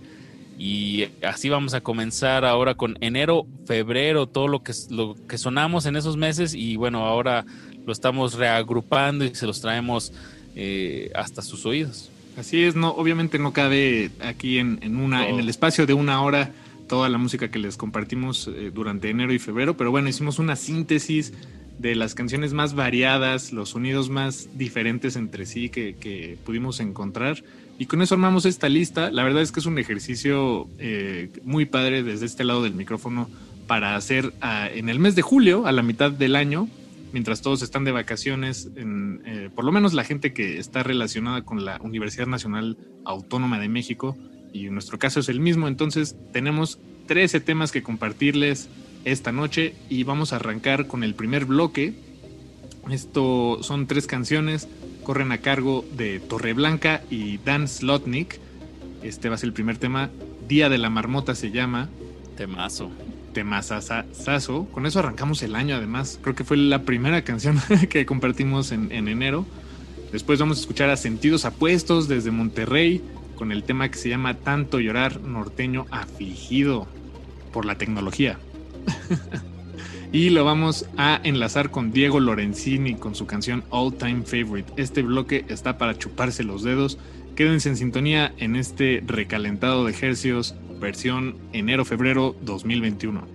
y así vamos a comenzar ahora con enero, febrero, todo lo que, lo que sonamos en esos meses y bueno, ahora lo estamos reagrupando y se los traemos eh, hasta sus oídos. Así es, no, obviamente no cabe aquí en, en una, en el espacio de una hora toda la música que les compartimos eh, durante enero y febrero, pero bueno, hicimos una síntesis de las canciones más variadas, los sonidos más diferentes entre sí que, pudimos encontrar y con eso armamos esta lista. La verdad es que es un ejercicio eh, muy padre desde este lado del micrófono para hacer ah, en el mes de julio, a la mitad del año, mientras todos están de vacaciones, eh, por lo menos la gente que está relacionada con la Universidad Nacional Autónoma de México, y en nuestro caso es el mismo, entonces tenemos 13 temas que compartirles esta noche y vamos a arrancar con el primer bloque. Esto son tres canciones corren a cargo de Torreblanca y Dan Slotnick. Este va a ser el primer tema. Día de la Marmota se llama. Temazo. Temazazazo. Con eso arrancamos el año además. Creo que fue la primera canción [laughs] que compartimos en, en enero. Después vamos a escuchar a Sentidos Apuestos desde Monterrey con el tema que se llama Tanto llorar norteño afligido por la tecnología. Y lo vamos a enlazar con Diego Lorenzini con su canción All Time Favorite. Este bloque está para chuparse los dedos. Quédense en sintonía en este recalentado de ejercicios versión enero-febrero 2021.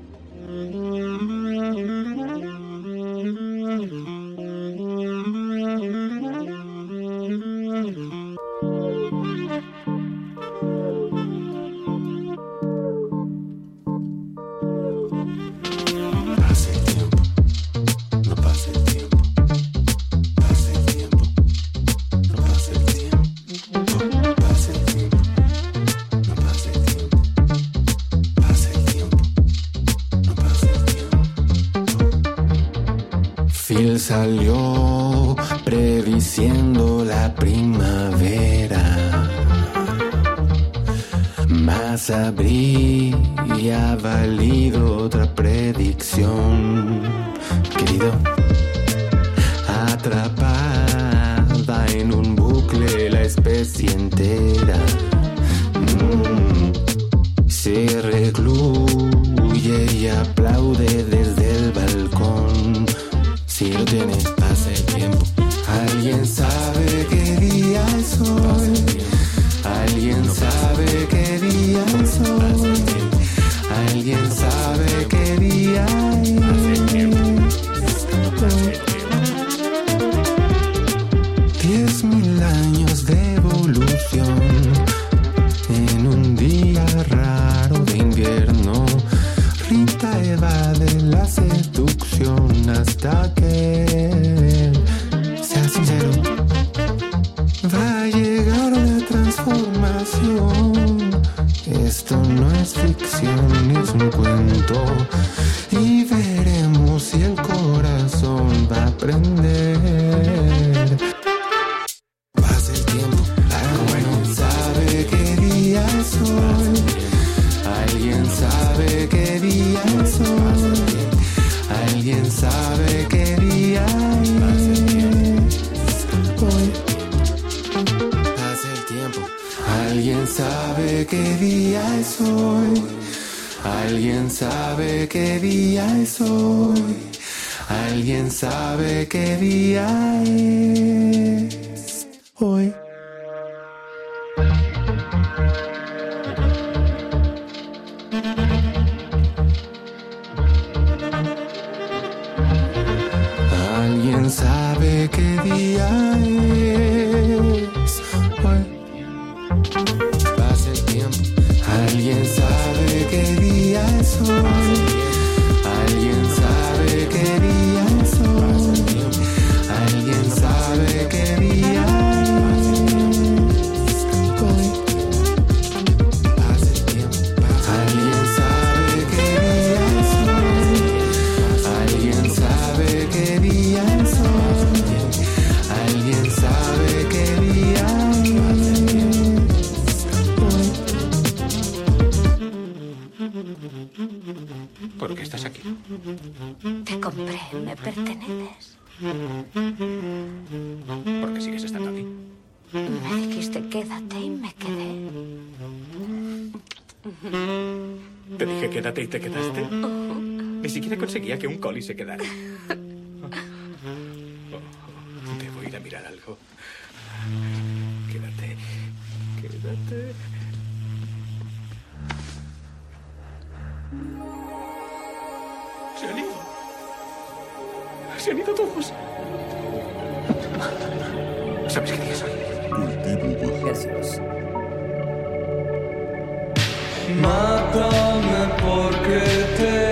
Salió prediciendo la primavera. Más habría valido otra predicción, querido. Atrapada en un bucle la especie entera. y se quedará. Debo [laughs] ir a mirar algo. Quédate. Quédate. Se han ido. Se han ido todos. ¿Sabes qué día es hoy? Jesús. Mátame porque te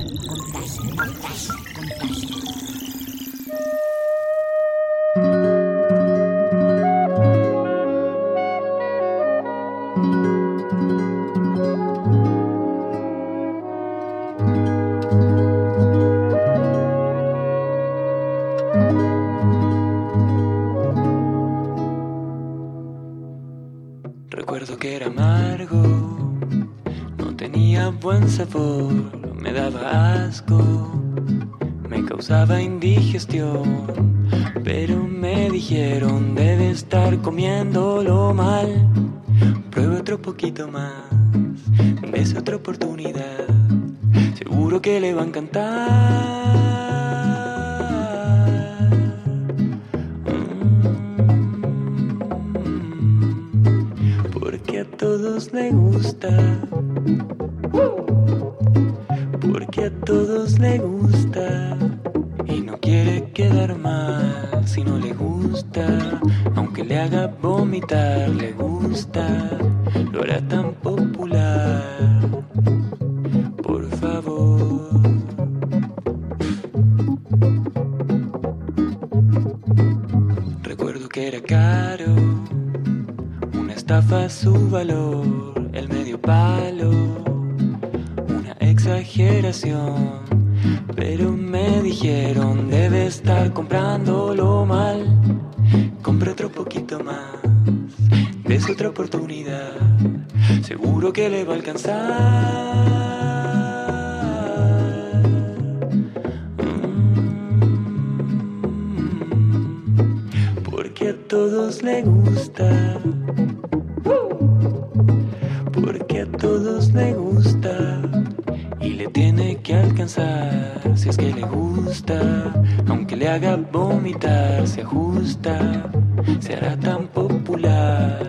Ajusta, se hará tan popular.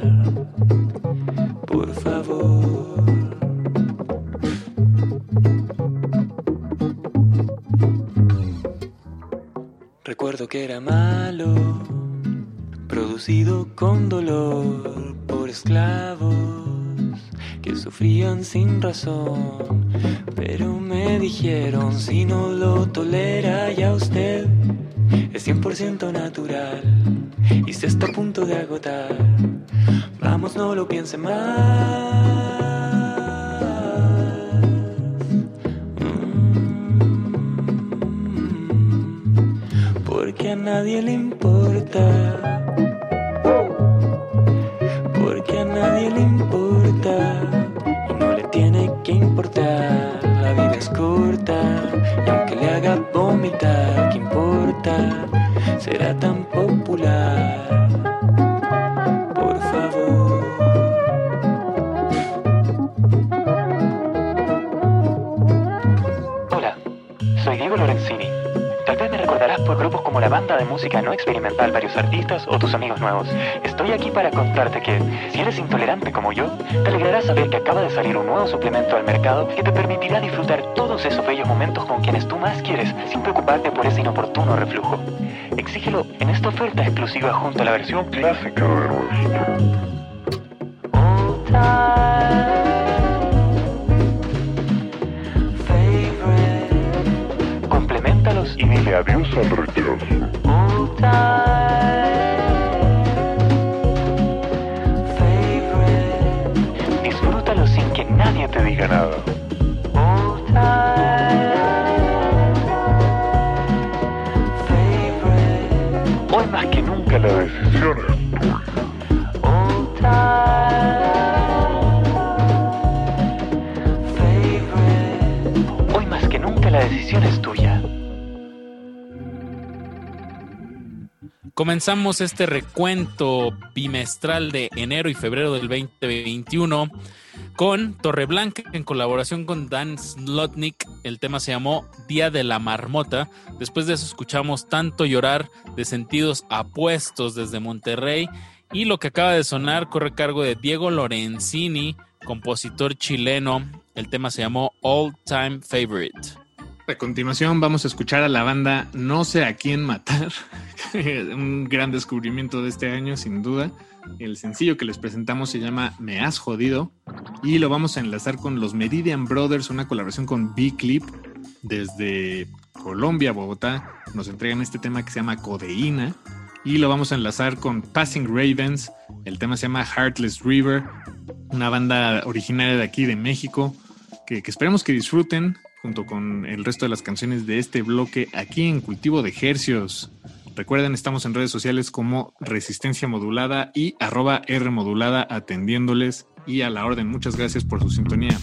Por favor. Recuerdo que era malo, producido con dolor por esclavos que sufrían sin razón. Pero me dijeron, si no lo tolera ya usted, es 100% natural y se está a punto de agotar. Vamos, no lo piense más. Mm, Porque a nadie le importa. Porque a nadie le importa y no le tiene que importar. La vida es corta y aunque le haga vomitar, ¿qué importa? Será tan no experimental Varios Artistas o tus amigos nuevos. Estoy aquí para contarte que, si eres intolerante como yo, te alegrará saber que acaba de salir un nuevo suplemento al mercado que te permitirá disfrutar todos esos bellos momentos con quienes tú más quieres sin preocuparte por ese inoportuno reflujo. Exígelo en esta oferta exclusiva junto a la versión clásica de Comenzamos este recuento bimestral de enero y febrero del 2021 con Torreblanca en colaboración con Dan Slotnick. El tema se llamó Día de la Marmota. Después de eso escuchamos Tanto Llorar de Sentidos Apuestos desde Monterrey. Y lo que acaba de sonar corre a cargo de Diego Lorenzini, compositor chileno. El tema se llamó All Time Favorite. A continuación vamos a escuchar a la banda No sé a quién matar. [laughs] Un gran descubrimiento de este año, sin duda. El sencillo que les presentamos se llama Me Has Jodido y lo vamos a enlazar con los Meridian Brothers, una colaboración con B-Clip desde Colombia, Bogotá. Nos entregan este tema que se llama Codeína y lo vamos a enlazar con Passing Ravens. El tema se llama Heartless River, una banda originaria de aquí de México que, que esperemos que disfruten junto con el resto de las canciones de este bloque aquí en Cultivo de Hercios. Recuerden, estamos en redes sociales como Resistencia Modulada y arroba R Modulada atendiéndoles y a la orden. Muchas gracias por su sintonía.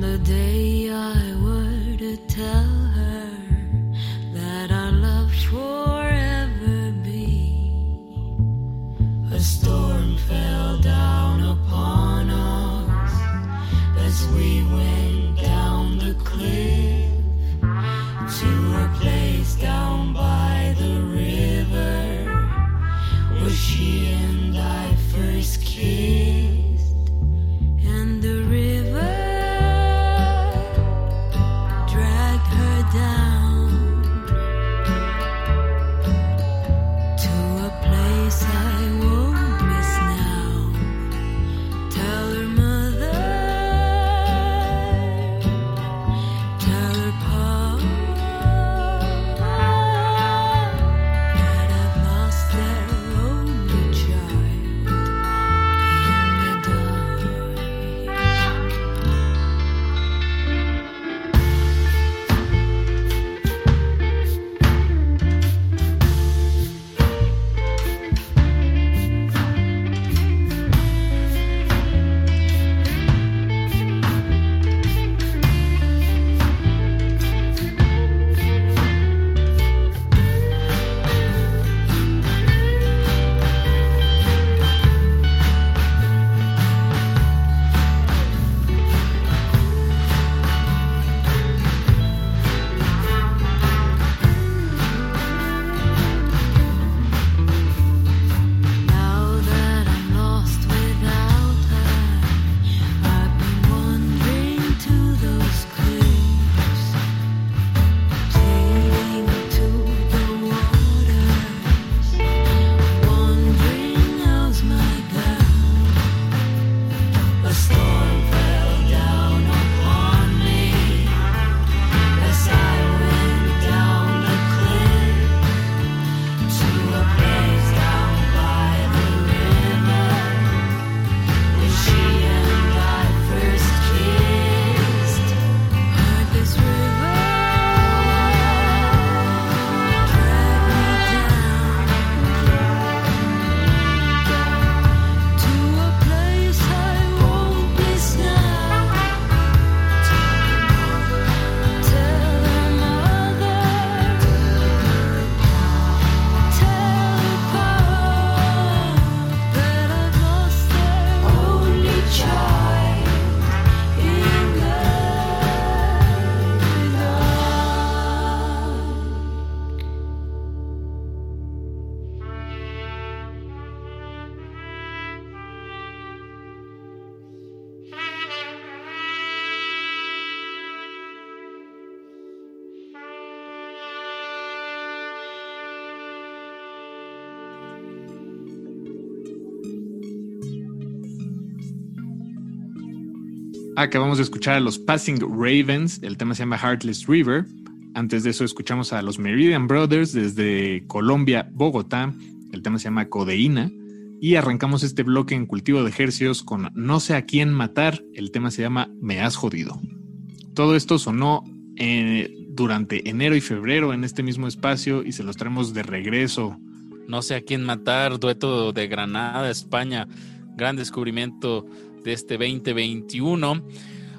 The day I were to tell Acabamos de escuchar a los Passing Ravens, el tema se llama Heartless River. Antes de eso escuchamos a los Meridian Brothers desde Colombia, Bogotá, el tema se llama Codeína. Y arrancamos este bloque en cultivo de ejercios con No sé a quién matar, el tema se llama Me has jodido. Todo esto sonó eh, durante enero y febrero en este mismo espacio y se los traemos de regreso. No sé a quién matar, dueto de Granada, España, gran descubrimiento de este 2021.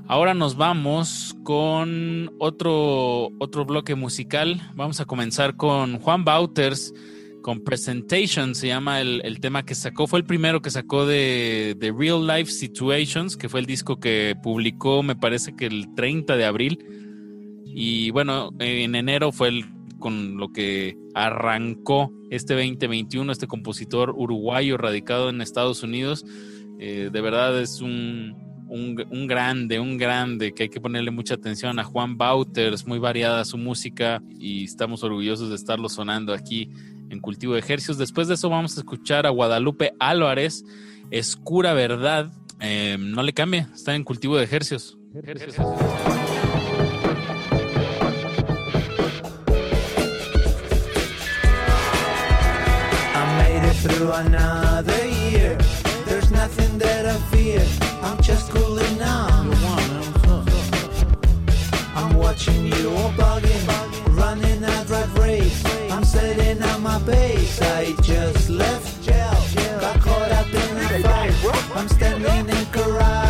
Ahora nos vamos con otro, otro bloque musical. Vamos a comenzar con Juan Bauters, con Presentation, se llama el, el tema que sacó. Fue el primero que sacó de, de, Real Life Situations, que fue el disco que publicó, me parece que el 30 de abril. Y bueno, en enero fue el con lo que arrancó este 2021, este compositor uruguayo radicado en Estados Unidos. Eh, de verdad es un, un, un, grande, un grande, que hay que ponerle mucha atención a Juan Bauters, muy variada su música y estamos orgullosos de estarlo sonando aquí en Cultivo de Ejercicios. Después de eso vamos a escuchar a Guadalupe Álvarez, Escura Verdad. Eh, no le cambie, está en Cultivo de Ejercicios. Nothing I fear. I'm just cooling on. I'm watching you all bugging, running a drive race. I'm setting up my base. I just left jail, got caught up in a fight. I'm standing in karate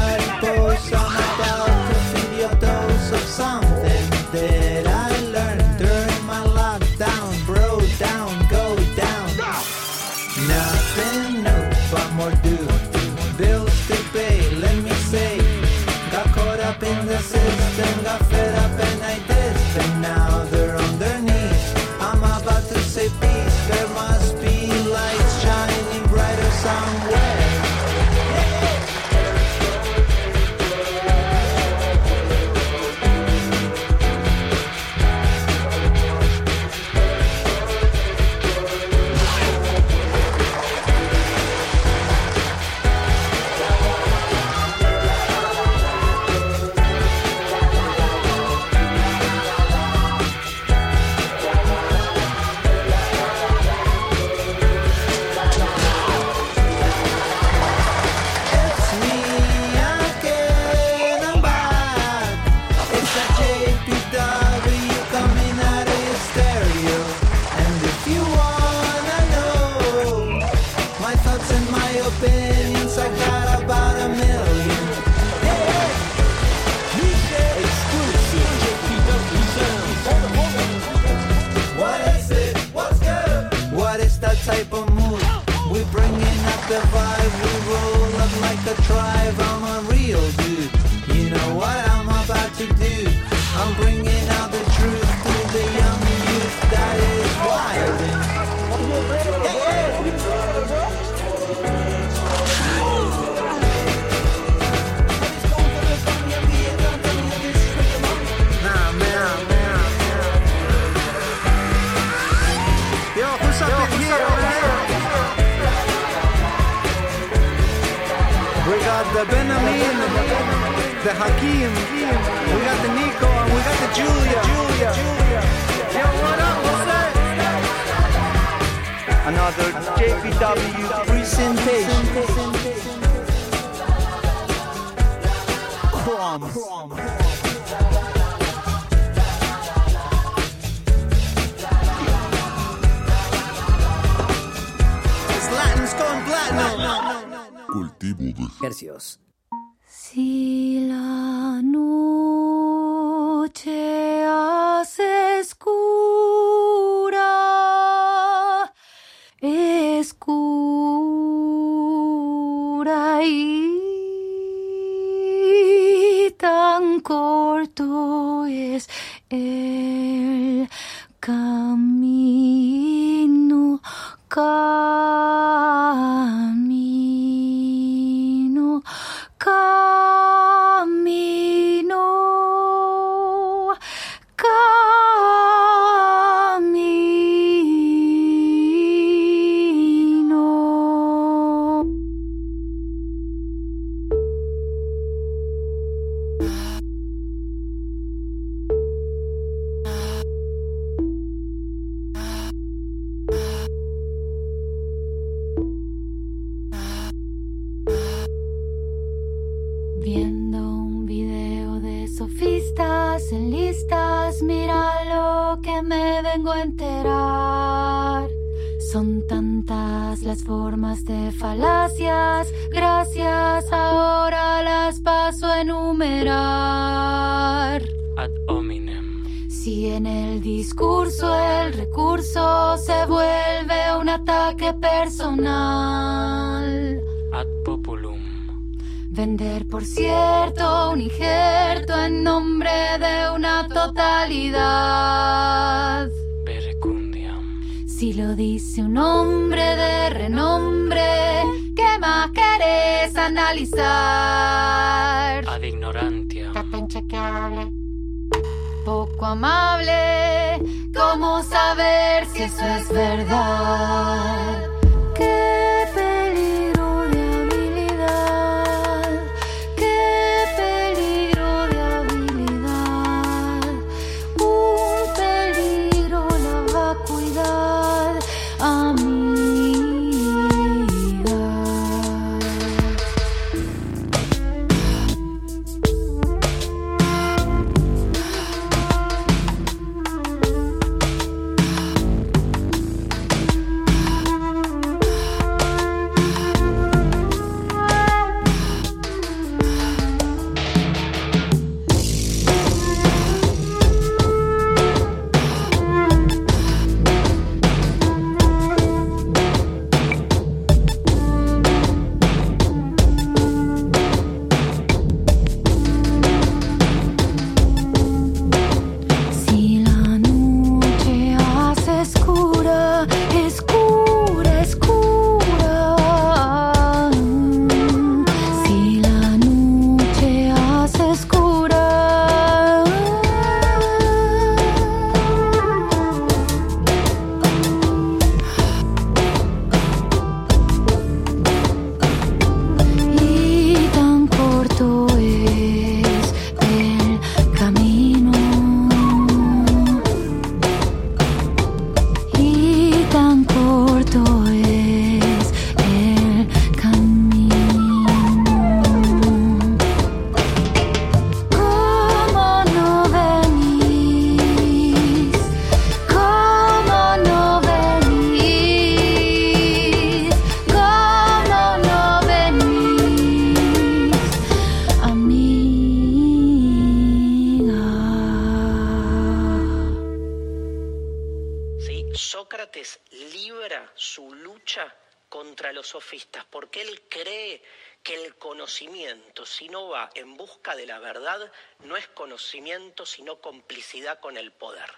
en busca de la verdad no es conocimiento, sino complicidad con el poder.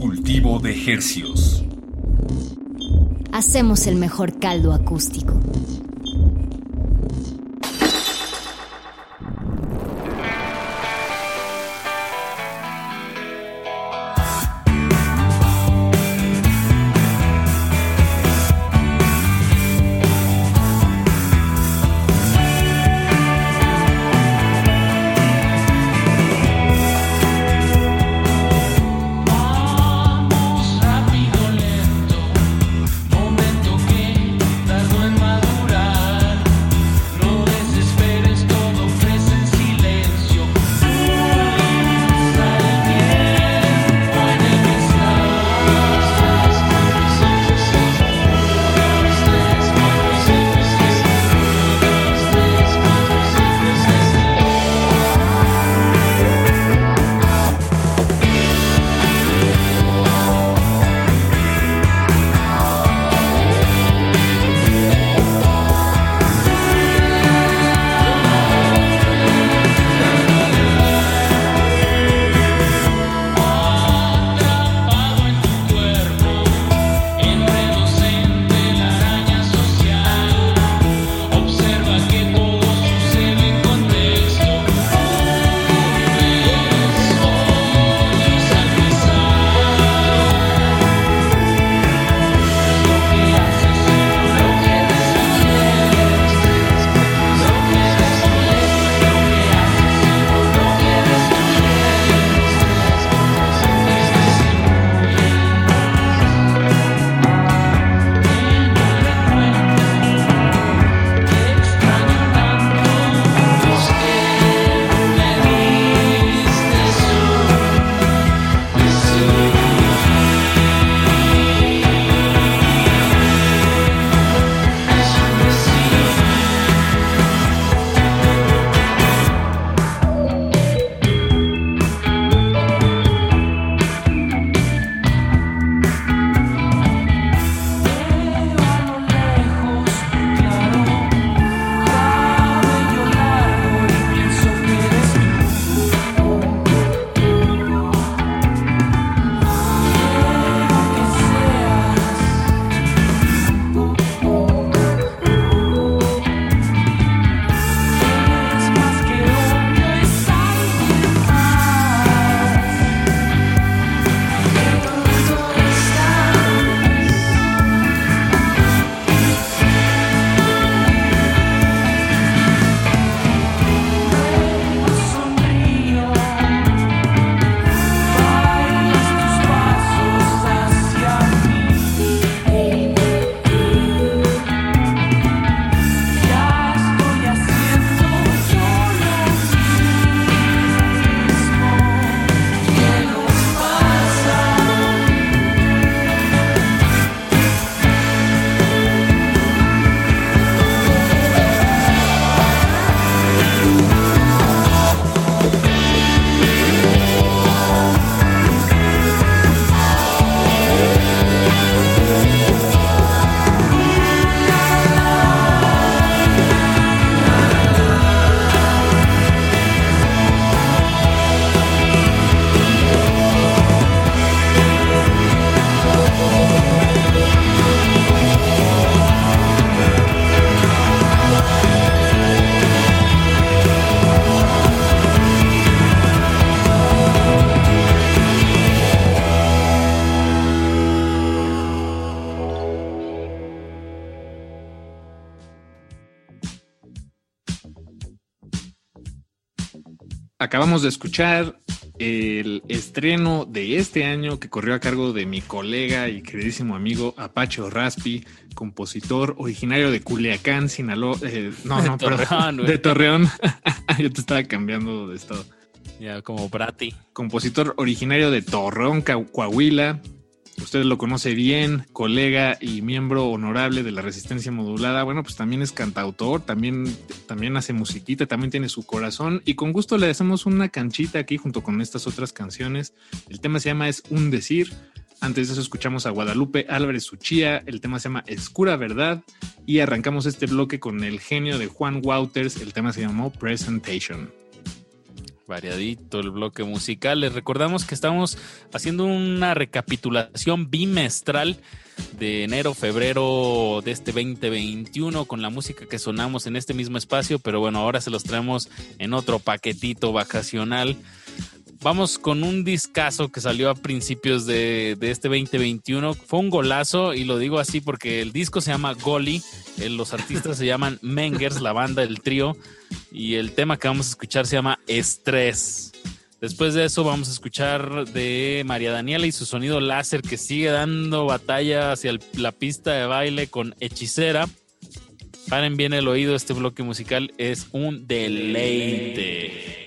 Cultivo de ejercios. Hacemos el mejor caldo acústico. Acabamos de escuchar el estreno de este año que corrió a cargo de mi colega y queridísimo amigo Apache Raspi, compositor originario de Culiacán, Sinaloa. eh, no, De no, perdón, Torreón, de Torreón. [laughs] Yo te estaba cambiando de estado. Ya, como Brati. Compositor originario de Torreón, Coahuila. Lo conoce bien, colega y miembro honorable de la Resistencia Modulada. Bueno, pues también es cantautor, también, también hace musiquita, también tiene su corazón. Y con gusto le hacemos una canchita aquí junto con estas otras canciones. El tema se llama Es un decir. Antes de eso escuchamos a Guadalupe Álvarez Suchía. El tema se llama Escura Verdad. Y arrancamos este bloque con el genio de Juan Wouters. El tema se llamó Presentation. Variadito el bloque musical. Les recordamos que estamos haciendo una recapitulación bimestral de enero, febrero de este 2021 con la música que sonamos en este mismo espacio, pero bueno, ahora se los traemos en otro paquetito vacacional. Vamos con un discazo que salió a principios de, de este 2021. Fue un golazo y lo digo así porque el disco se llama Goli, eh, los artistas se llaman [laughs] Mengers, la banda, el trío, y el tema que vamos a escuchar se llama Estrés. Después de eso vamos a escuchar de María Daniela y su sonido láser que sigue dando batalla hacia el- la pista de baile con Hechicera. Paren bien el oído, este bloque musical es un deleite.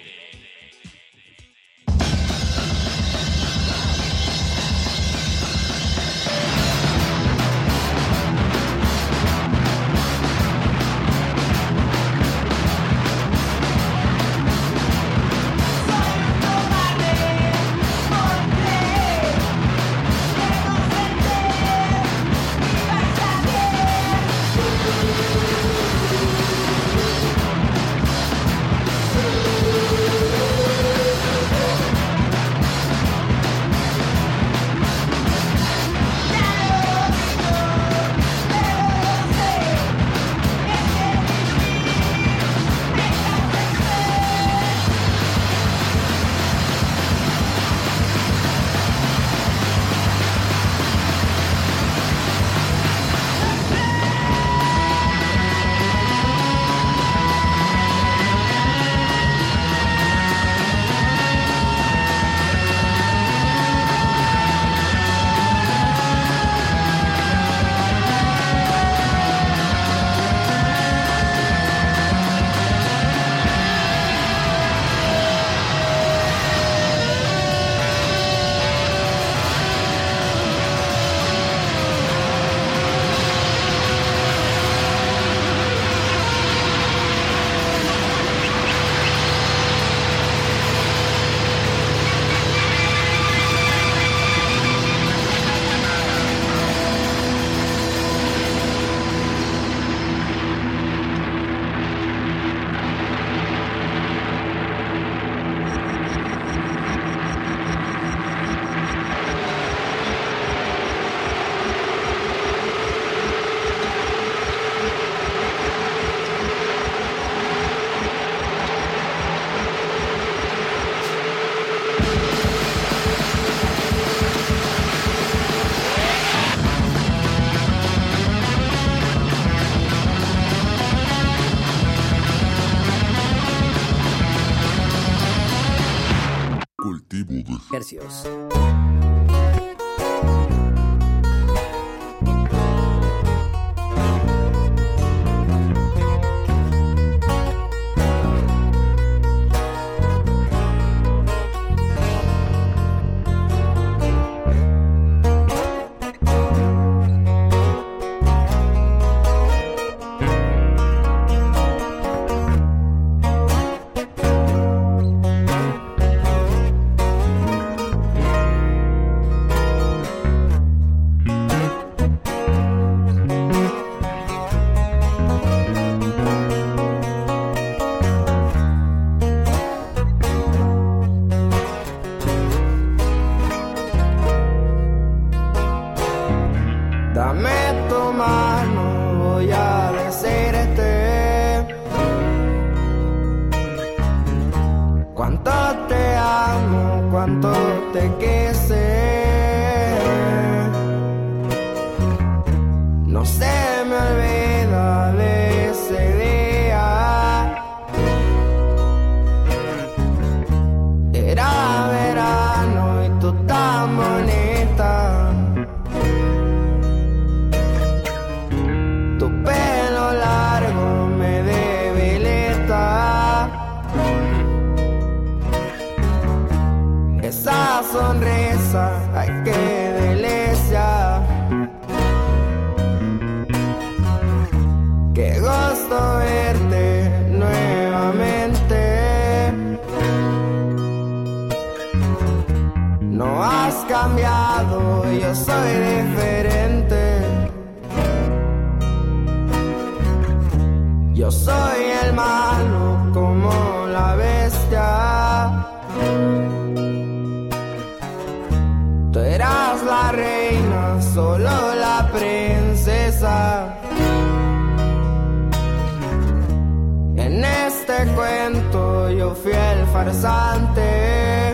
Este cuento yo fui el farsante.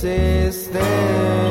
system.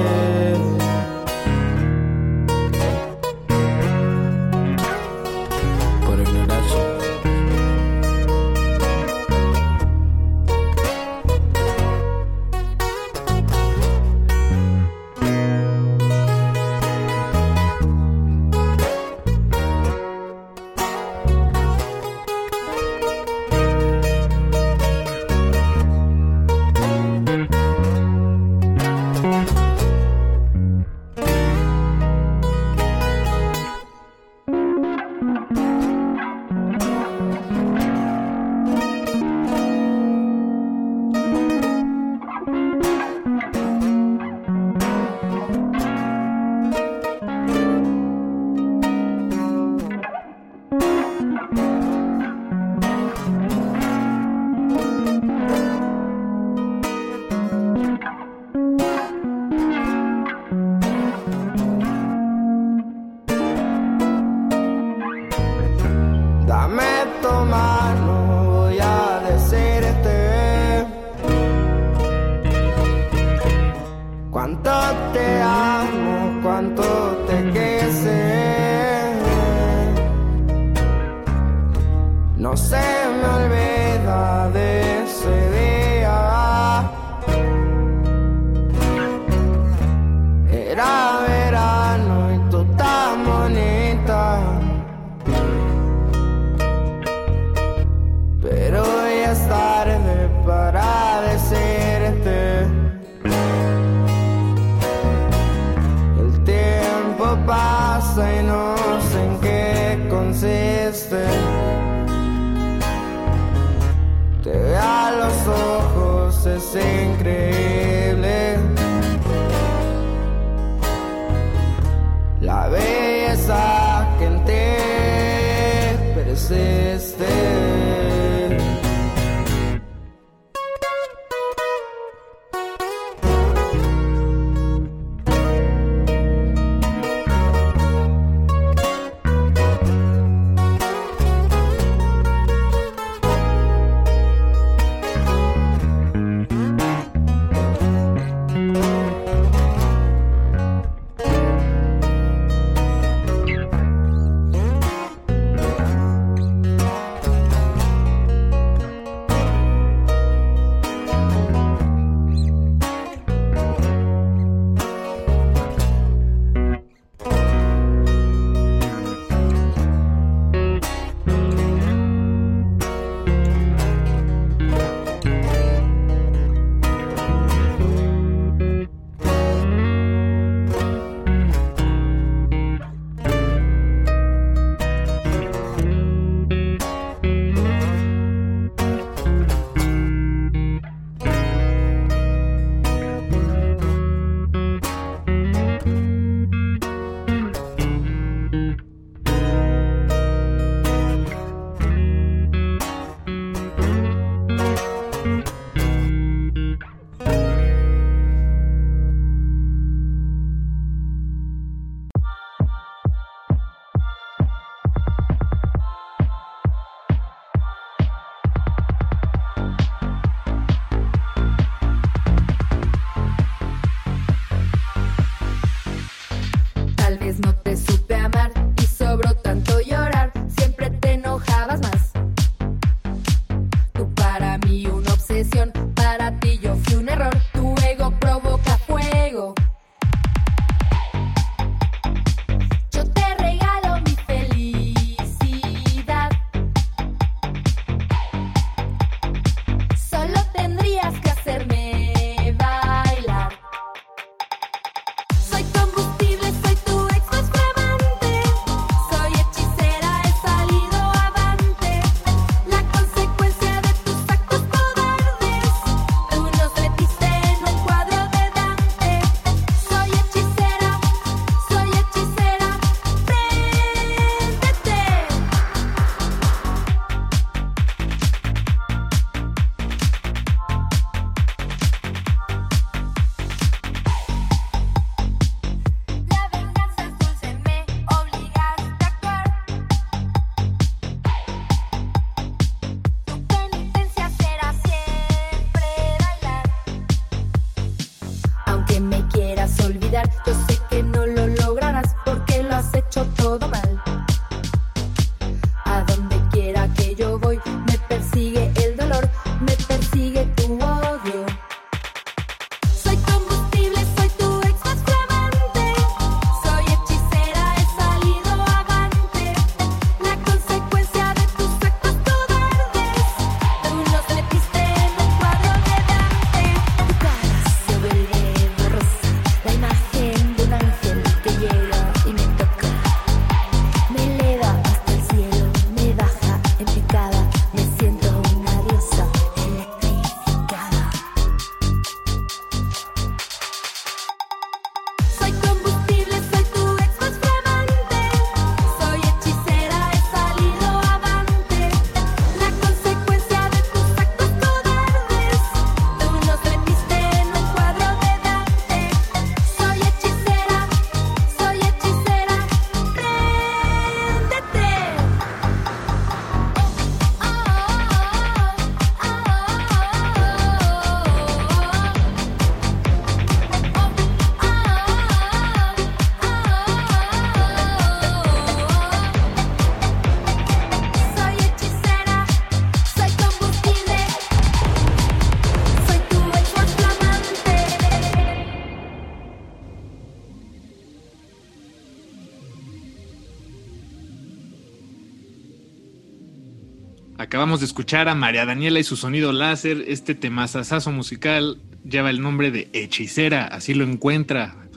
Acabamos de escuchar a María Daniela y su sonido láser. Este temazazazo musical lleva el nombre de Hechicera, así lo encuentra.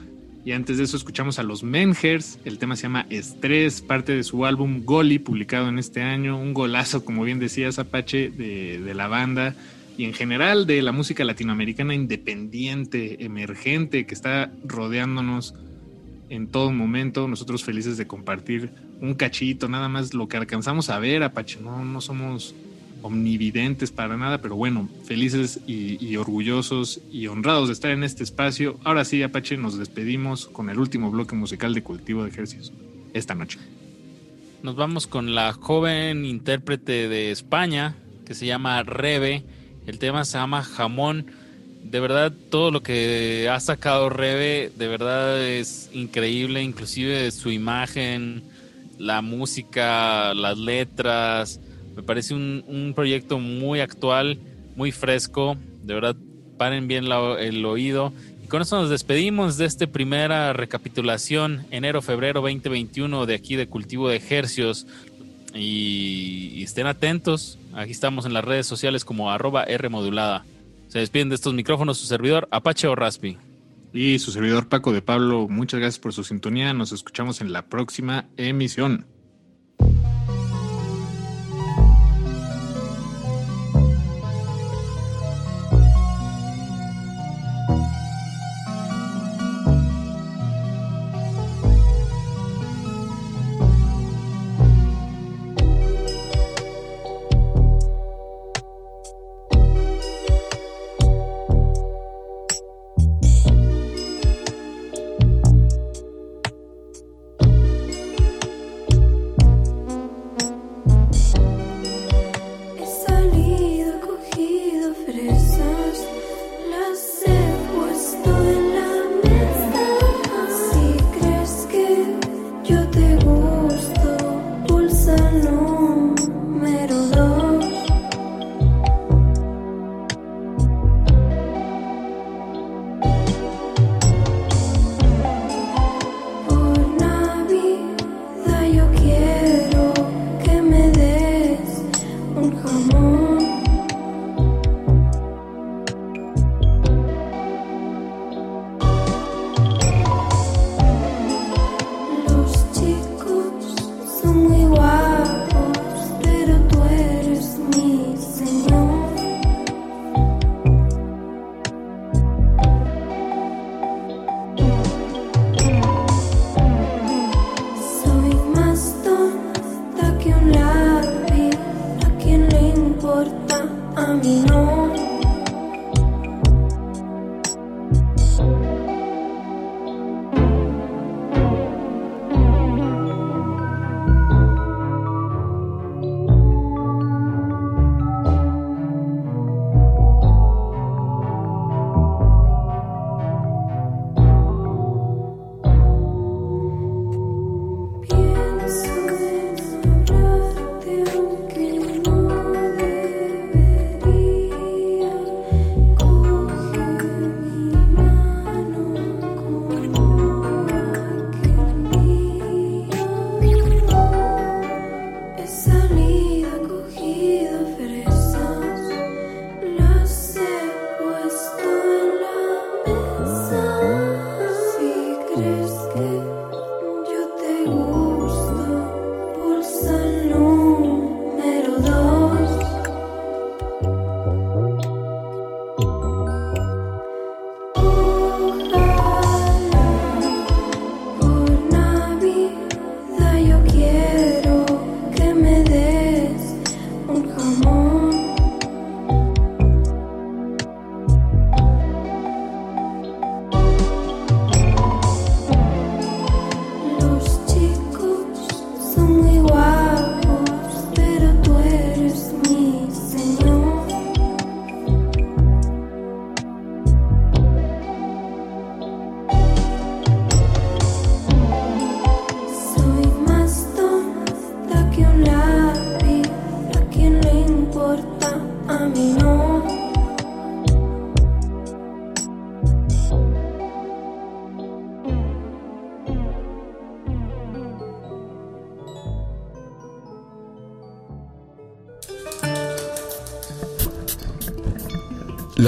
Y antes de eso escuchamos a los Mengers. El tema se llama Estrés, parte de su álbum Goli, publicado en este año. Un golazo, como bien decías, Apache, de, de la banda y en general de la música latinoamericana independiente, emergente, que está rodeándonos en todo momento. Nosotros felices de compartir un cachito, nada más lo que alcanzamos a ver, Apache. No, no somos omnividentes para nada, pero bueno, felices y, orgullosos y honrados de estar en este espacio. Ahora sí, Apache, nos despedimos con el último bloque musical de Cultivo de Ejercicios esta noche. Nos vamos con la joven intérprete de España que se llama Rebe. El tema se llama Jamón. De verdad, todo lo que ha sacado Rebe, de verdad es increíble, inclusive su imagen, la música, las letras. Me parece un, un proyecto muy actual, muy fresco. De verdad, paren bien la- el oído. Y con eso nos despedimos de esta primera recapitulación, enero-febrero 2021 de aquí de Cultivo de Ejercios. Y, estén atentos. Aquí estamos en las redes sociales como arroba R modulada. Se despiden de estos micrófonos su servidor Apache o Raspi. Y su servidor Paco de Pablo, muchas gracias por su sintonía. Nos escuchamos en la próxima emisión.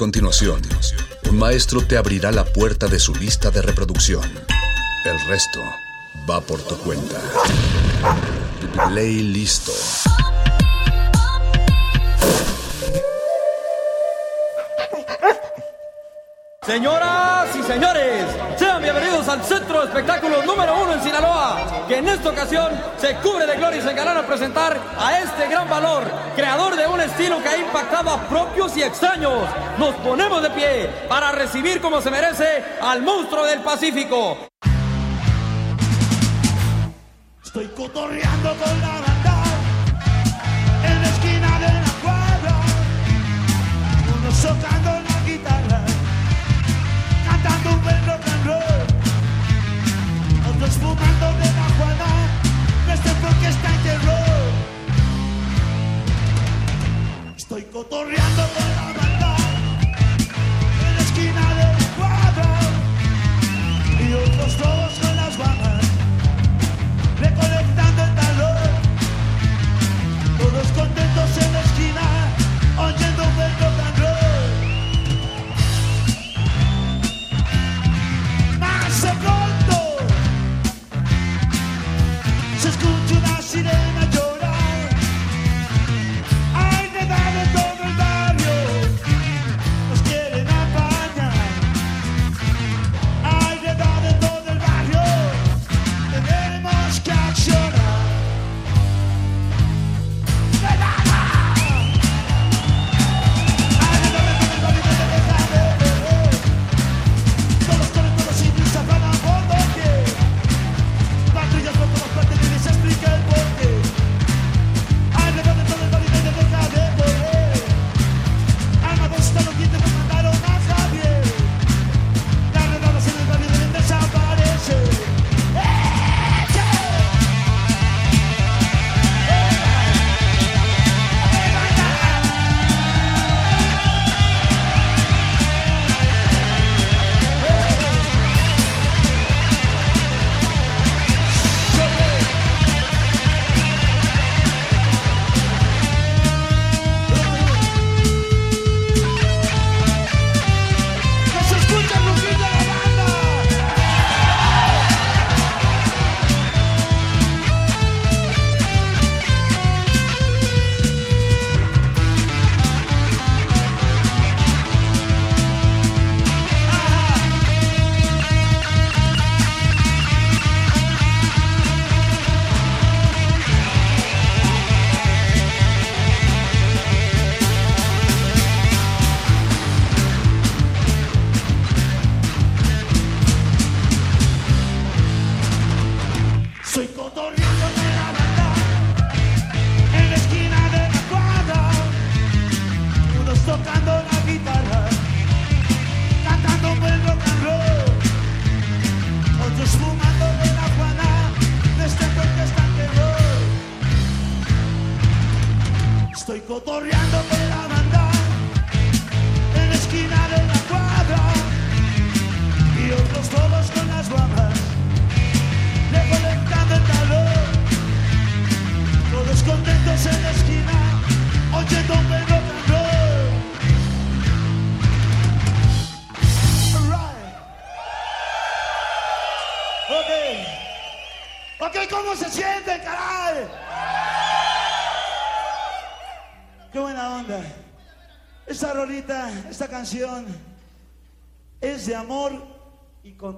continuación, un maestro te abrirá la puerta de su lista de reproducción. El resto va por tu cuenta. Play listo. Señoras y señores, sean bienvenidos al Centro de Espectáculos número uno en Sinaloa, que en esta ocasión se cubre de gloria y se encargará a presentar a este gran valor, creador de un estilo que ha impactado a propios y extraños, nos ponemos de pie para recibir como se merece al monstruo del Pacífico.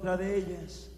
contra de ellas.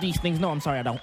these things. No, I'm sorry, I don't.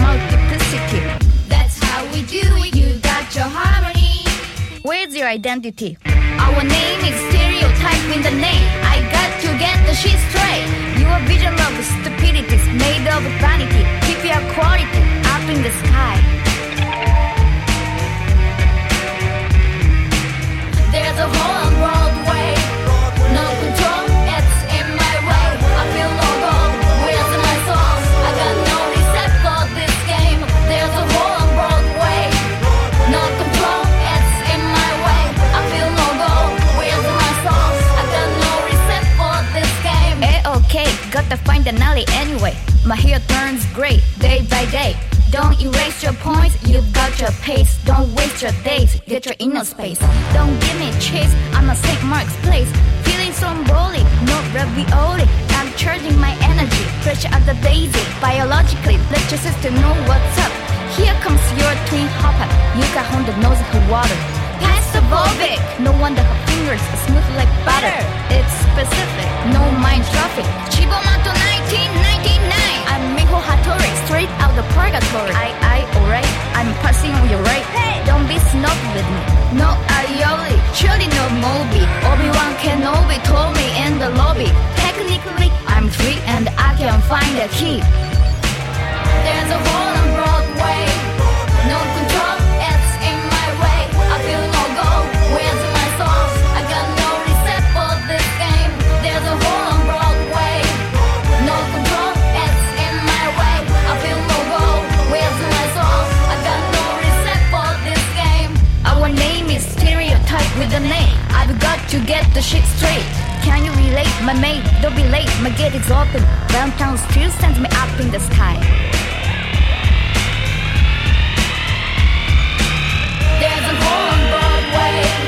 multiplicity. That's how we do it. You got your harmony. Where's your identity? Our name is stereotype in the name. I got to get the shit straight. Your vision of stupidity is made of vanity. Keep your quality up in the sky. There's a whole world. find an alley anyway. My hair turns gray day by day. Don't erase your points, you've got your pace. Don't waste your days, get your inner space. Don't give me chase, I'm a St. Mark's place. Feeling so bully, no ravioli. I'm charging my energy, pressure as the daisy. Biologically, let your sister know what's up. Here comes your twin hopper. You got on the nose of water pasta Volvic. No wonder her fingers are smooth like butter. It's specific, no mind traffic. Chibomato 1999. I'm Miho Hattori, straight out of purgatory. I, I, alright, I'm passing on your right. Hey, don't be snob with me. No aioli, surely no Moby. Obi-Wan Kenobi told me in the lobby. Technically, I'm free and I can find the key. There's a hole to get the shit straight. Can you relate, my mate? Don't be late, my gate is open. Downtown still sends me up in the sky. There's a hole on Broadway.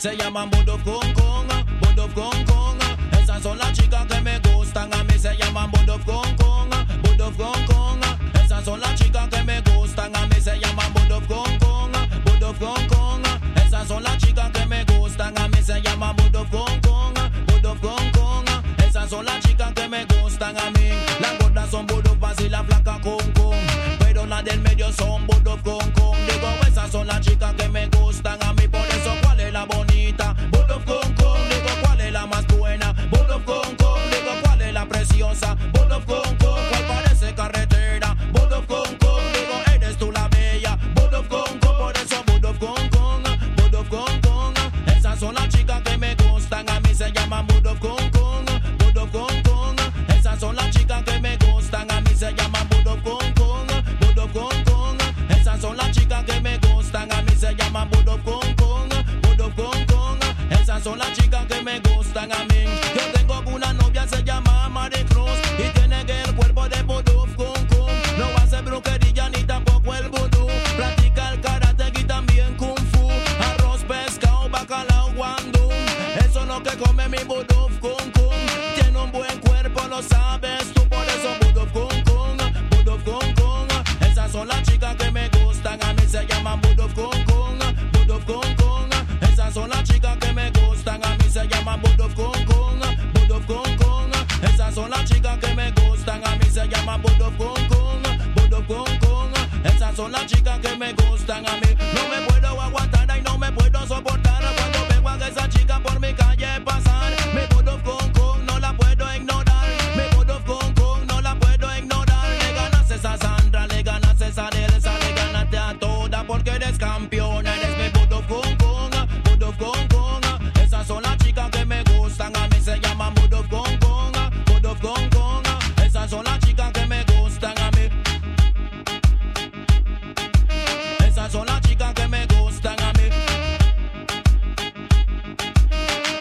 Se llaman Budov Kong Kong, uh, Budov Kong Kong. Uh. Esas son las chicas que me gustan a mí. Se llaman Budov Kong Kong, uh, Budov Kong Kong.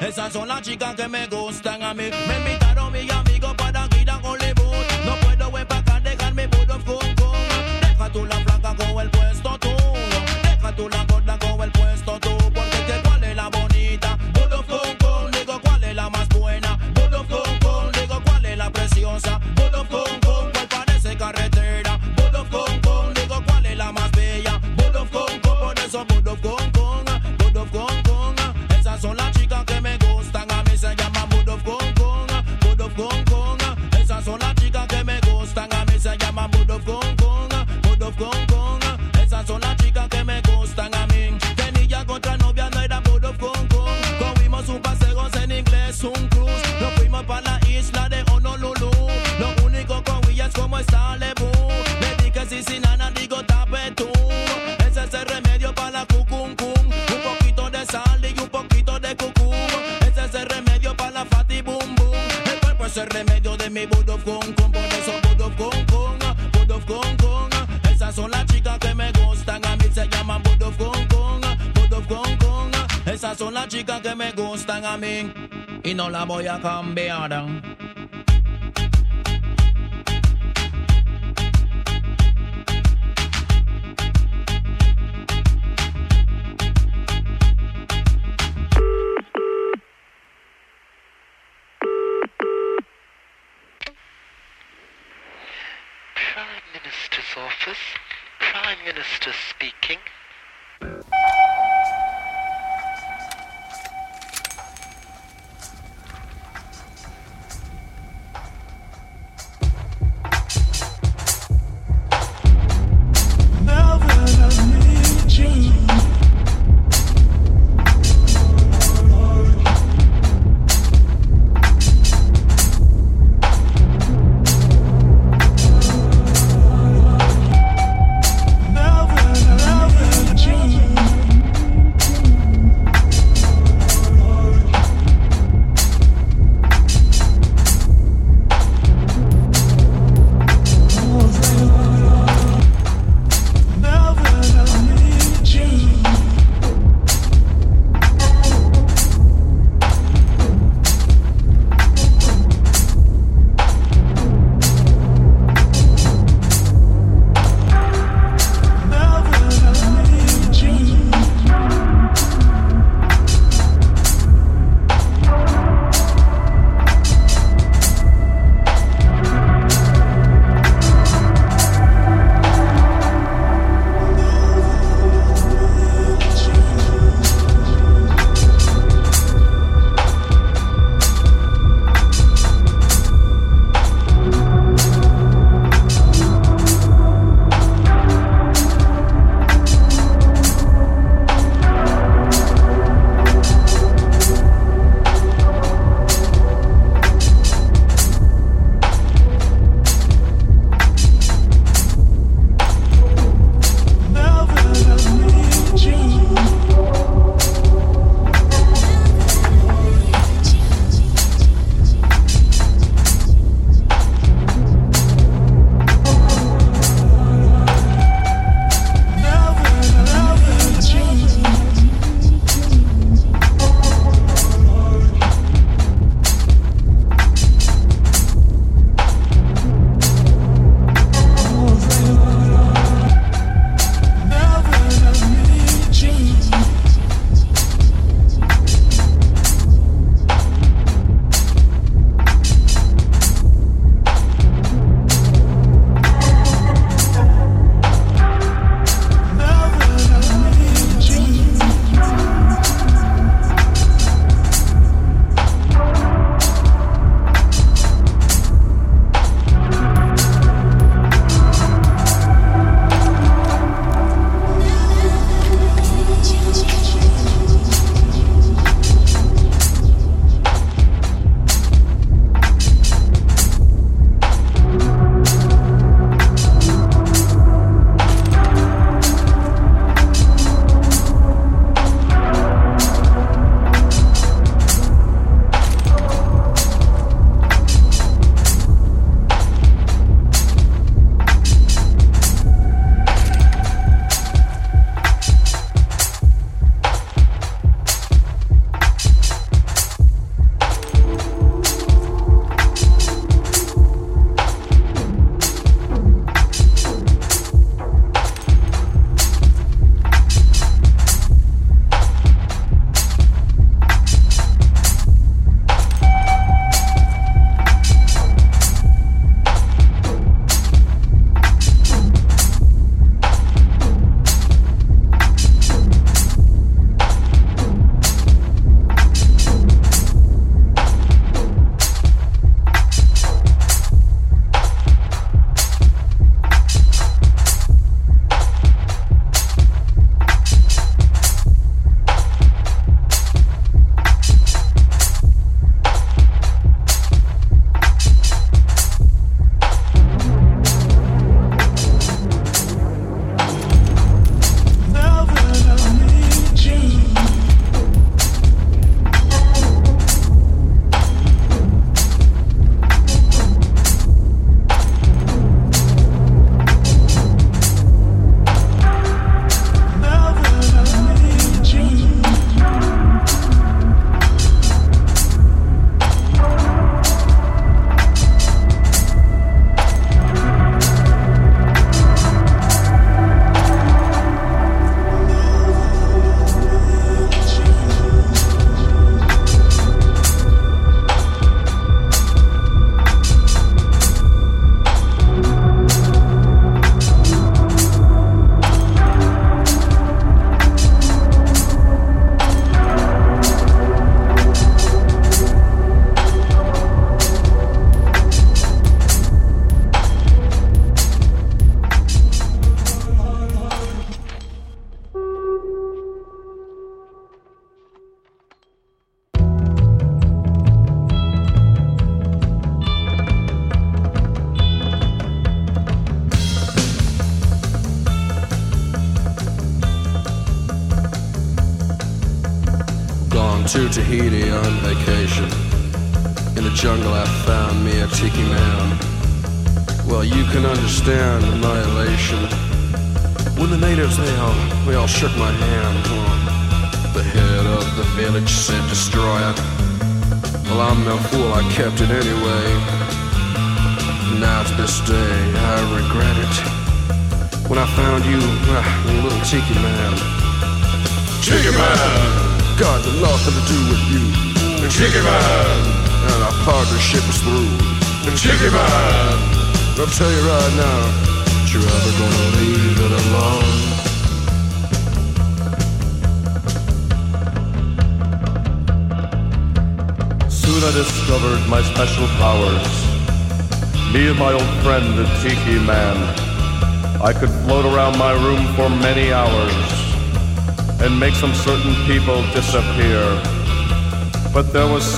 Esas son las chicas que me gustan a mí. Me invitaron mis amigos para ir a Hollywood. No puedo empacar, dejarme pudo con con. Deja tú la flaca con el puesto tú. Deja tú la Y no la voy a cambiar.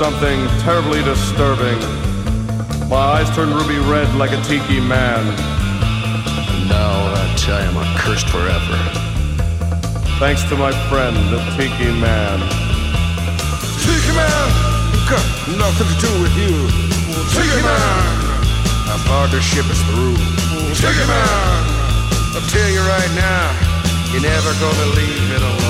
something terribly disturbing. My eyes turned ruby red like a tiki man. And now I tell you, I'm cursed forever. Thanks to my friend, the Tiki Man. Tiki Man! Got nothing to do with you. Tiki Man! our partnership is through. Tiki Man! I tell you right now, you're never gonna leave it alone.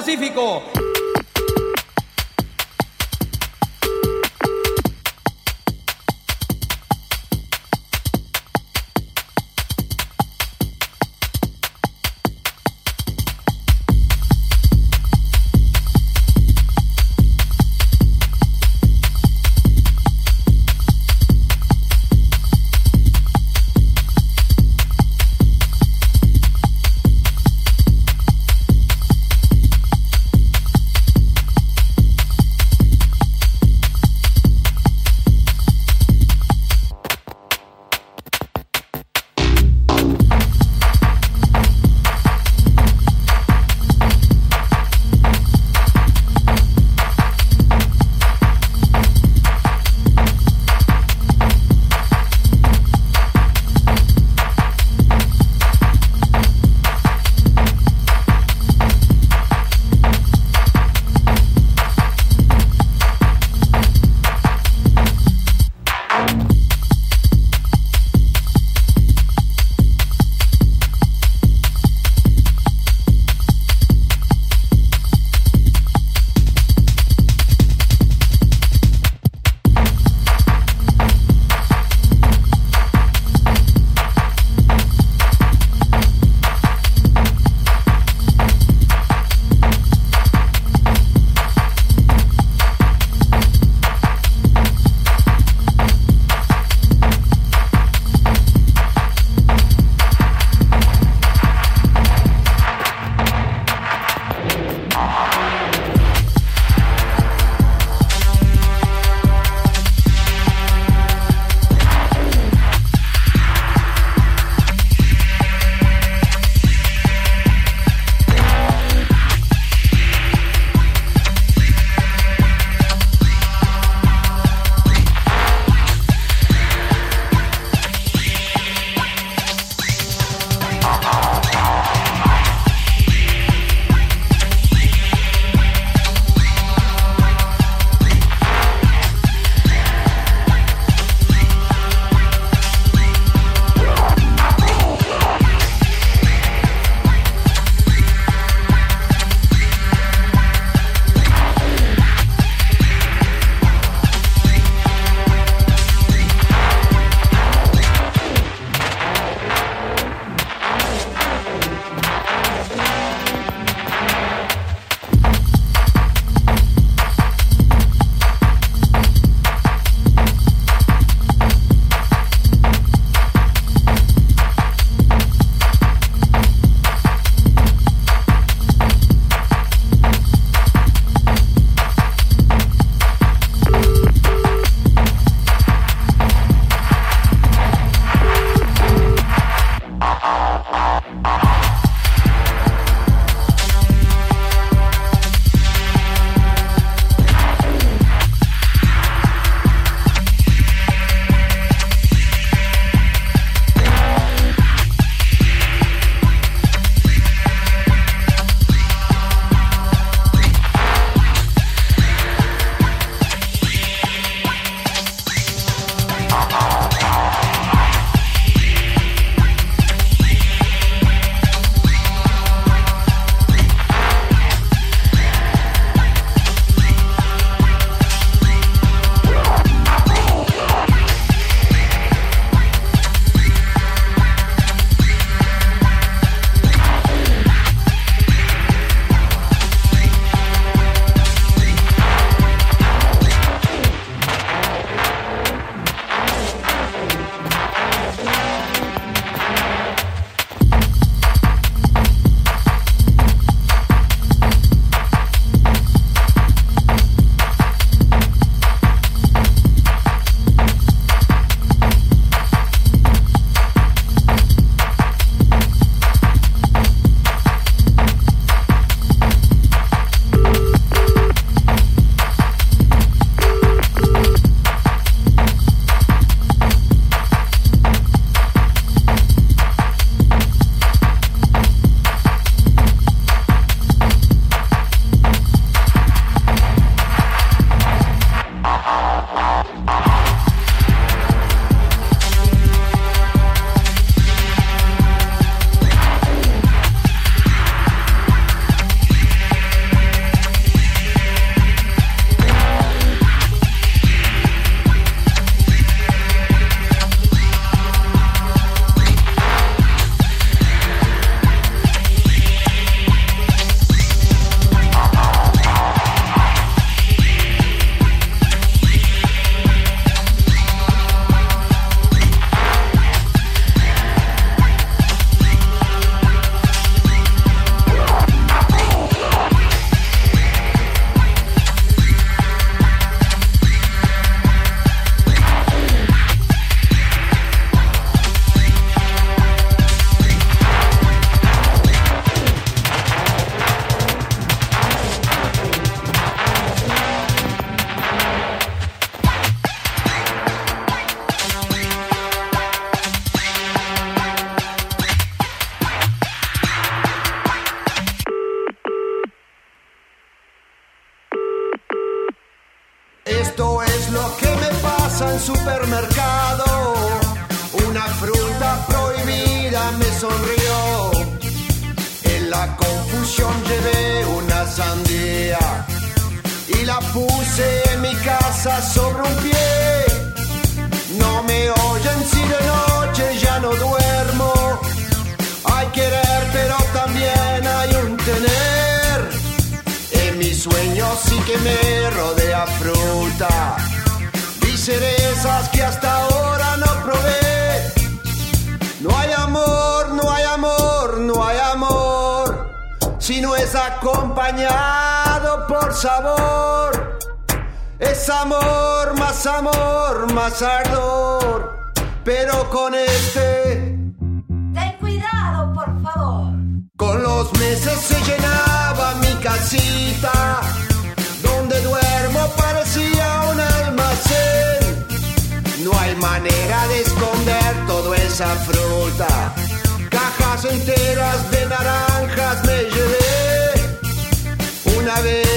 Pacífico. Mis sueños sí que me rodea fruta y cerezas que hasta ahora no probé. No hay amor, no hay amor, no hay amor, si no es acompañado por sabor. Es amor, más amor, más ardor, pero con este Ten cuidado, por favor. con los meses se llenaba mi casita, donde duermo parecía un almacén. No hay manera de esconder toda esa fruta. Cajas enteras de naranjas me llevé. Una vez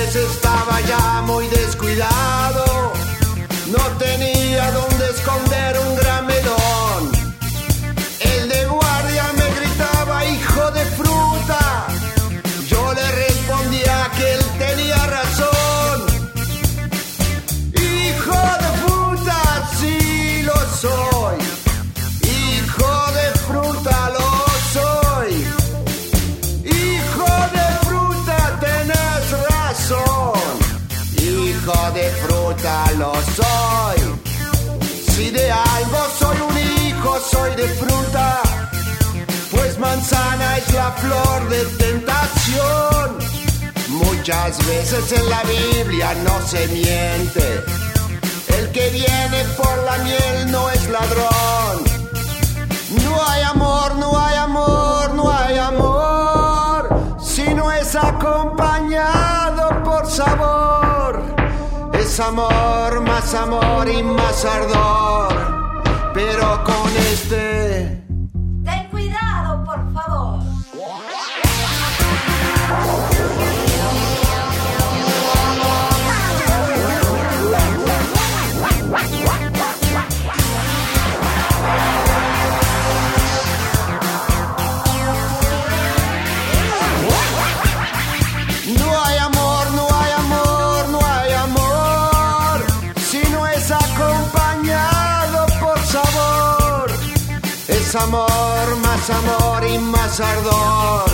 Si de algo soy un hijo, soy de fruta. Pues manzana es la flor de tentación. Muchas veces en la Biblia no se miente. El que viene por la miel no es ladrón. No hay amor, no hay amor, Es amor, más amor y más ardor. Pero con este... Es amor, más amor y más ardor.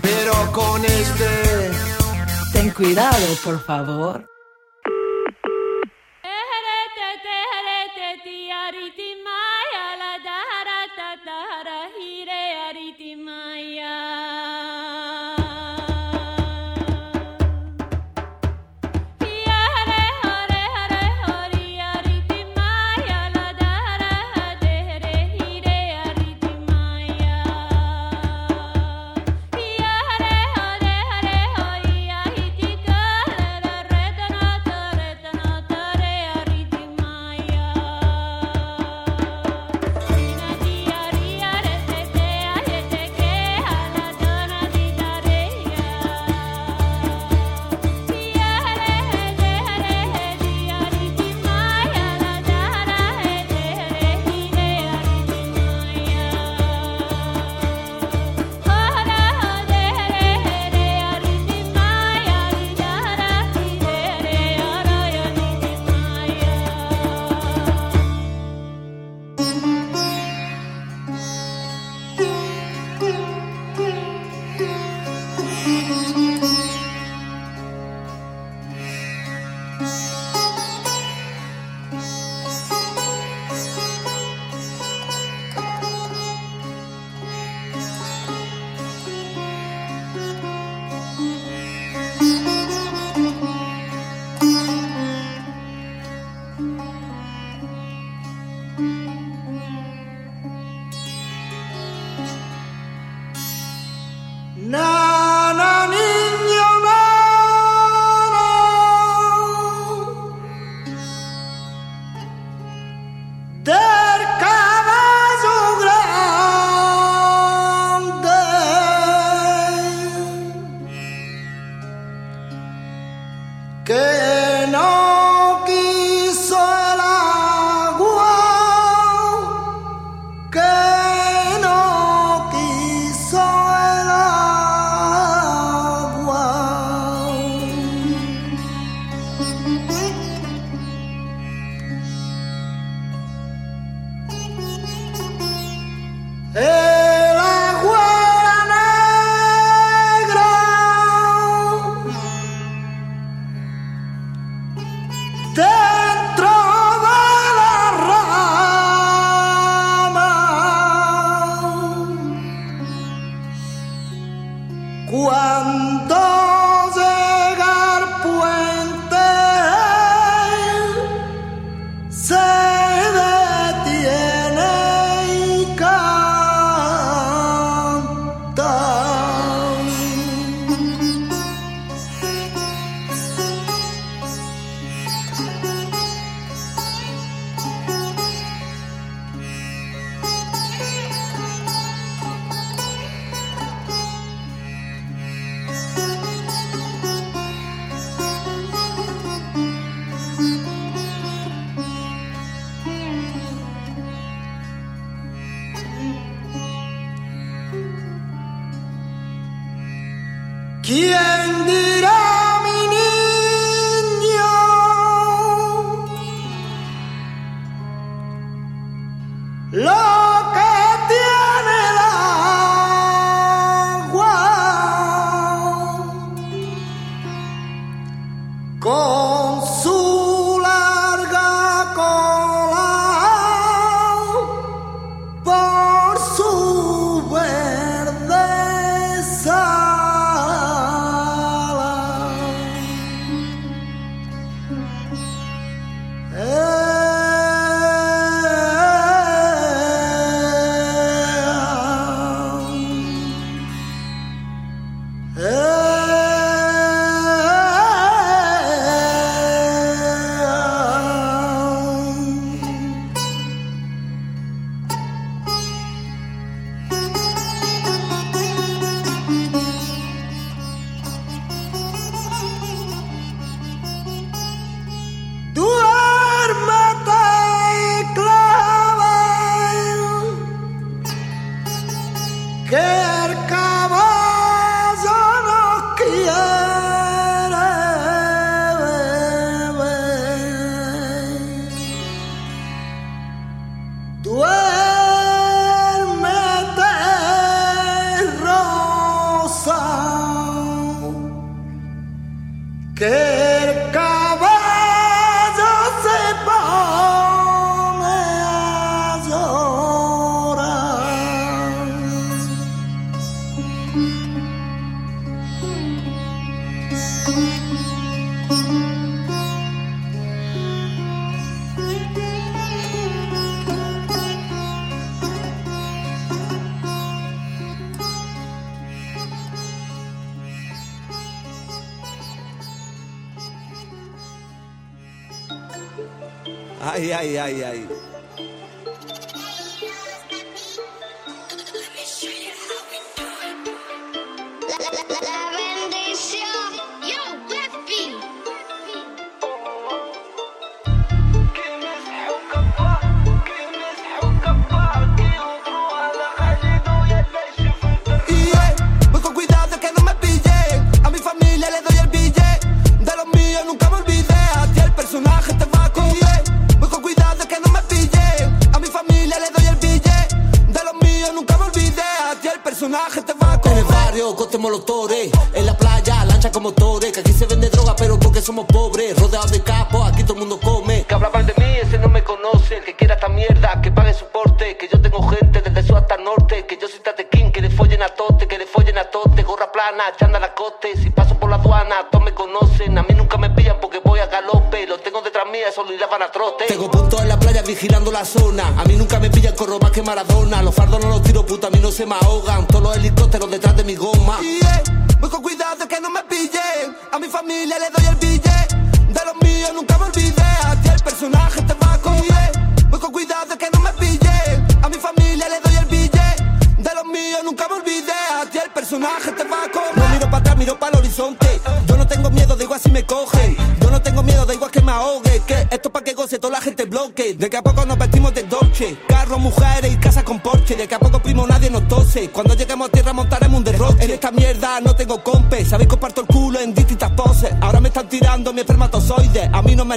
Pero con este... Ten cuidado, por favor.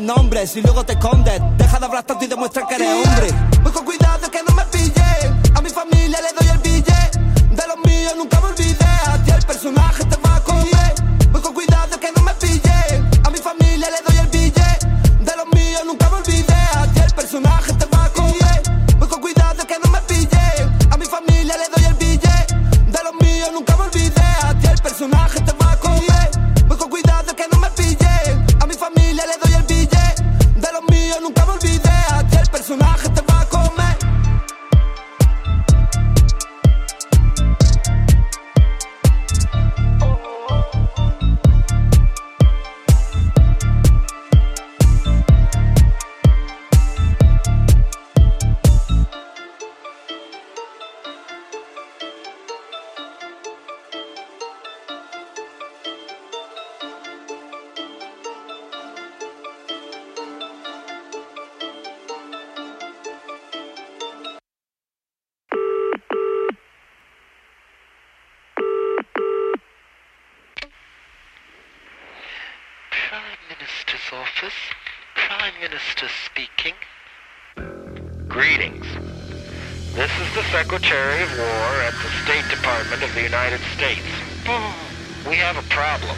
nombres y luego te escondes. Deja de hablar tanto y demuestra que eres hombre. Prime Minister speaking. Greetings. This is the Secretary of War at the State Department of the United States. We have a problem.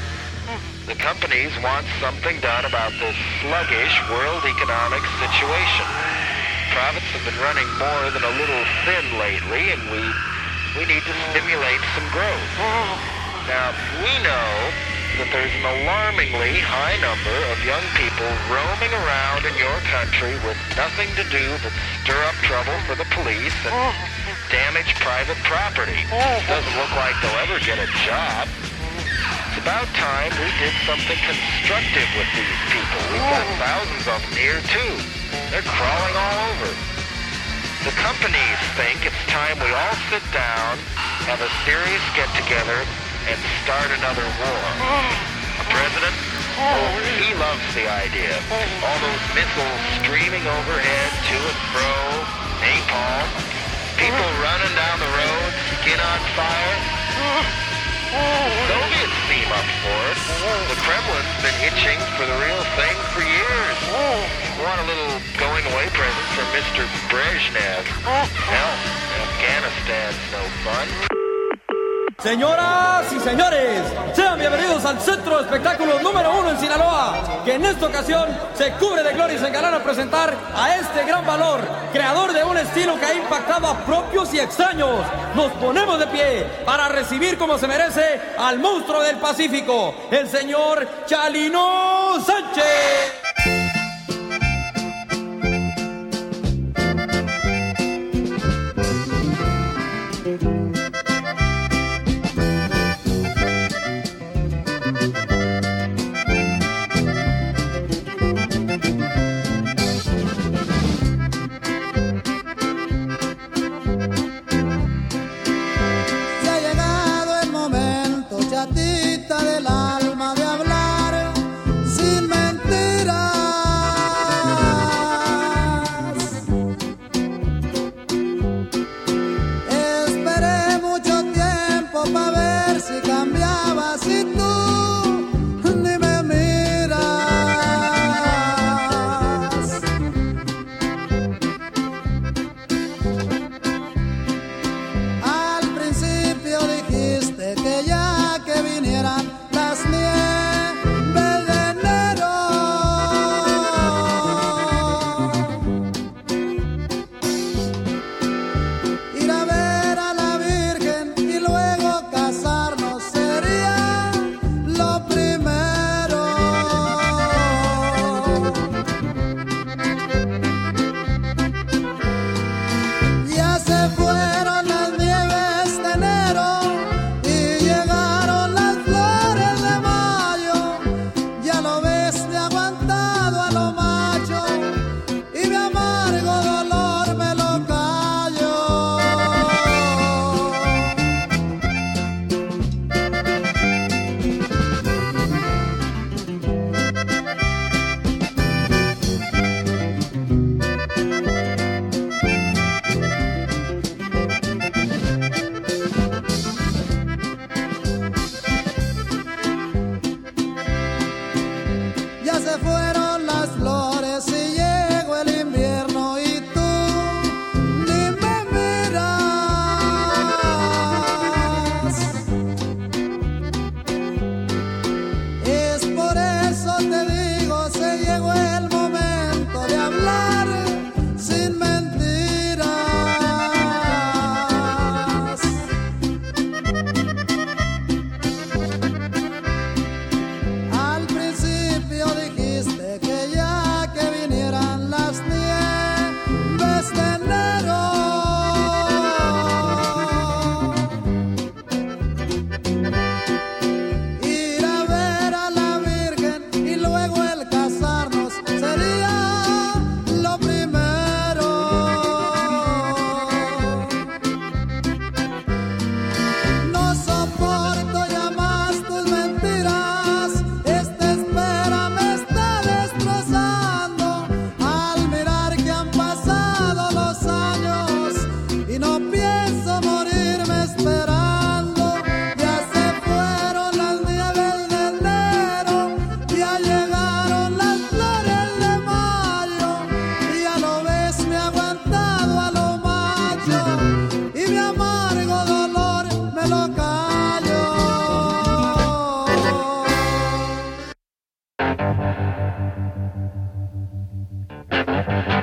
The companies want something done about this sluggish world economic situation. Profits have been running more than a little thin lately, and we we need to stimulate some growth. Now, we know that there's an alarmingly high number of young people roaming around in your country with nothing to do but stir up trouble for the police and oh. damage private property. Oh. Doesn't look like they'll ever get a job. It's about time we did something constructive with these people. We've got oh. thousands of them here too. They're crawling all over. The companies think it's time we all sit down, have a serious get-together, and start another war. The president, oh, he loves the idea. All those missiles streaming overhead to and fro, napalm, people running down the road, skin on fire. Soviets seem up for it. The Kremlin's been itching for the real thing for years. Want a little going away present from Mr. Brezhnev. Hell, Afghanistan's no fun. Señoras y señores, sean bienvenidos al Centro de Espectáculos número uno en Sinaloa, que en esta ocasión se cubre de gloria y se engalana a presentar a este gran valor, creador de un estilo que ha impactado a propios y extraños. Nos ponemos de pie para recibir como se merece al monstruo del Pacífico, el señor Chalino Sánchez. Mm-hmm.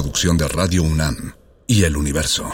Coproducción de Radio UNAM y El Universo.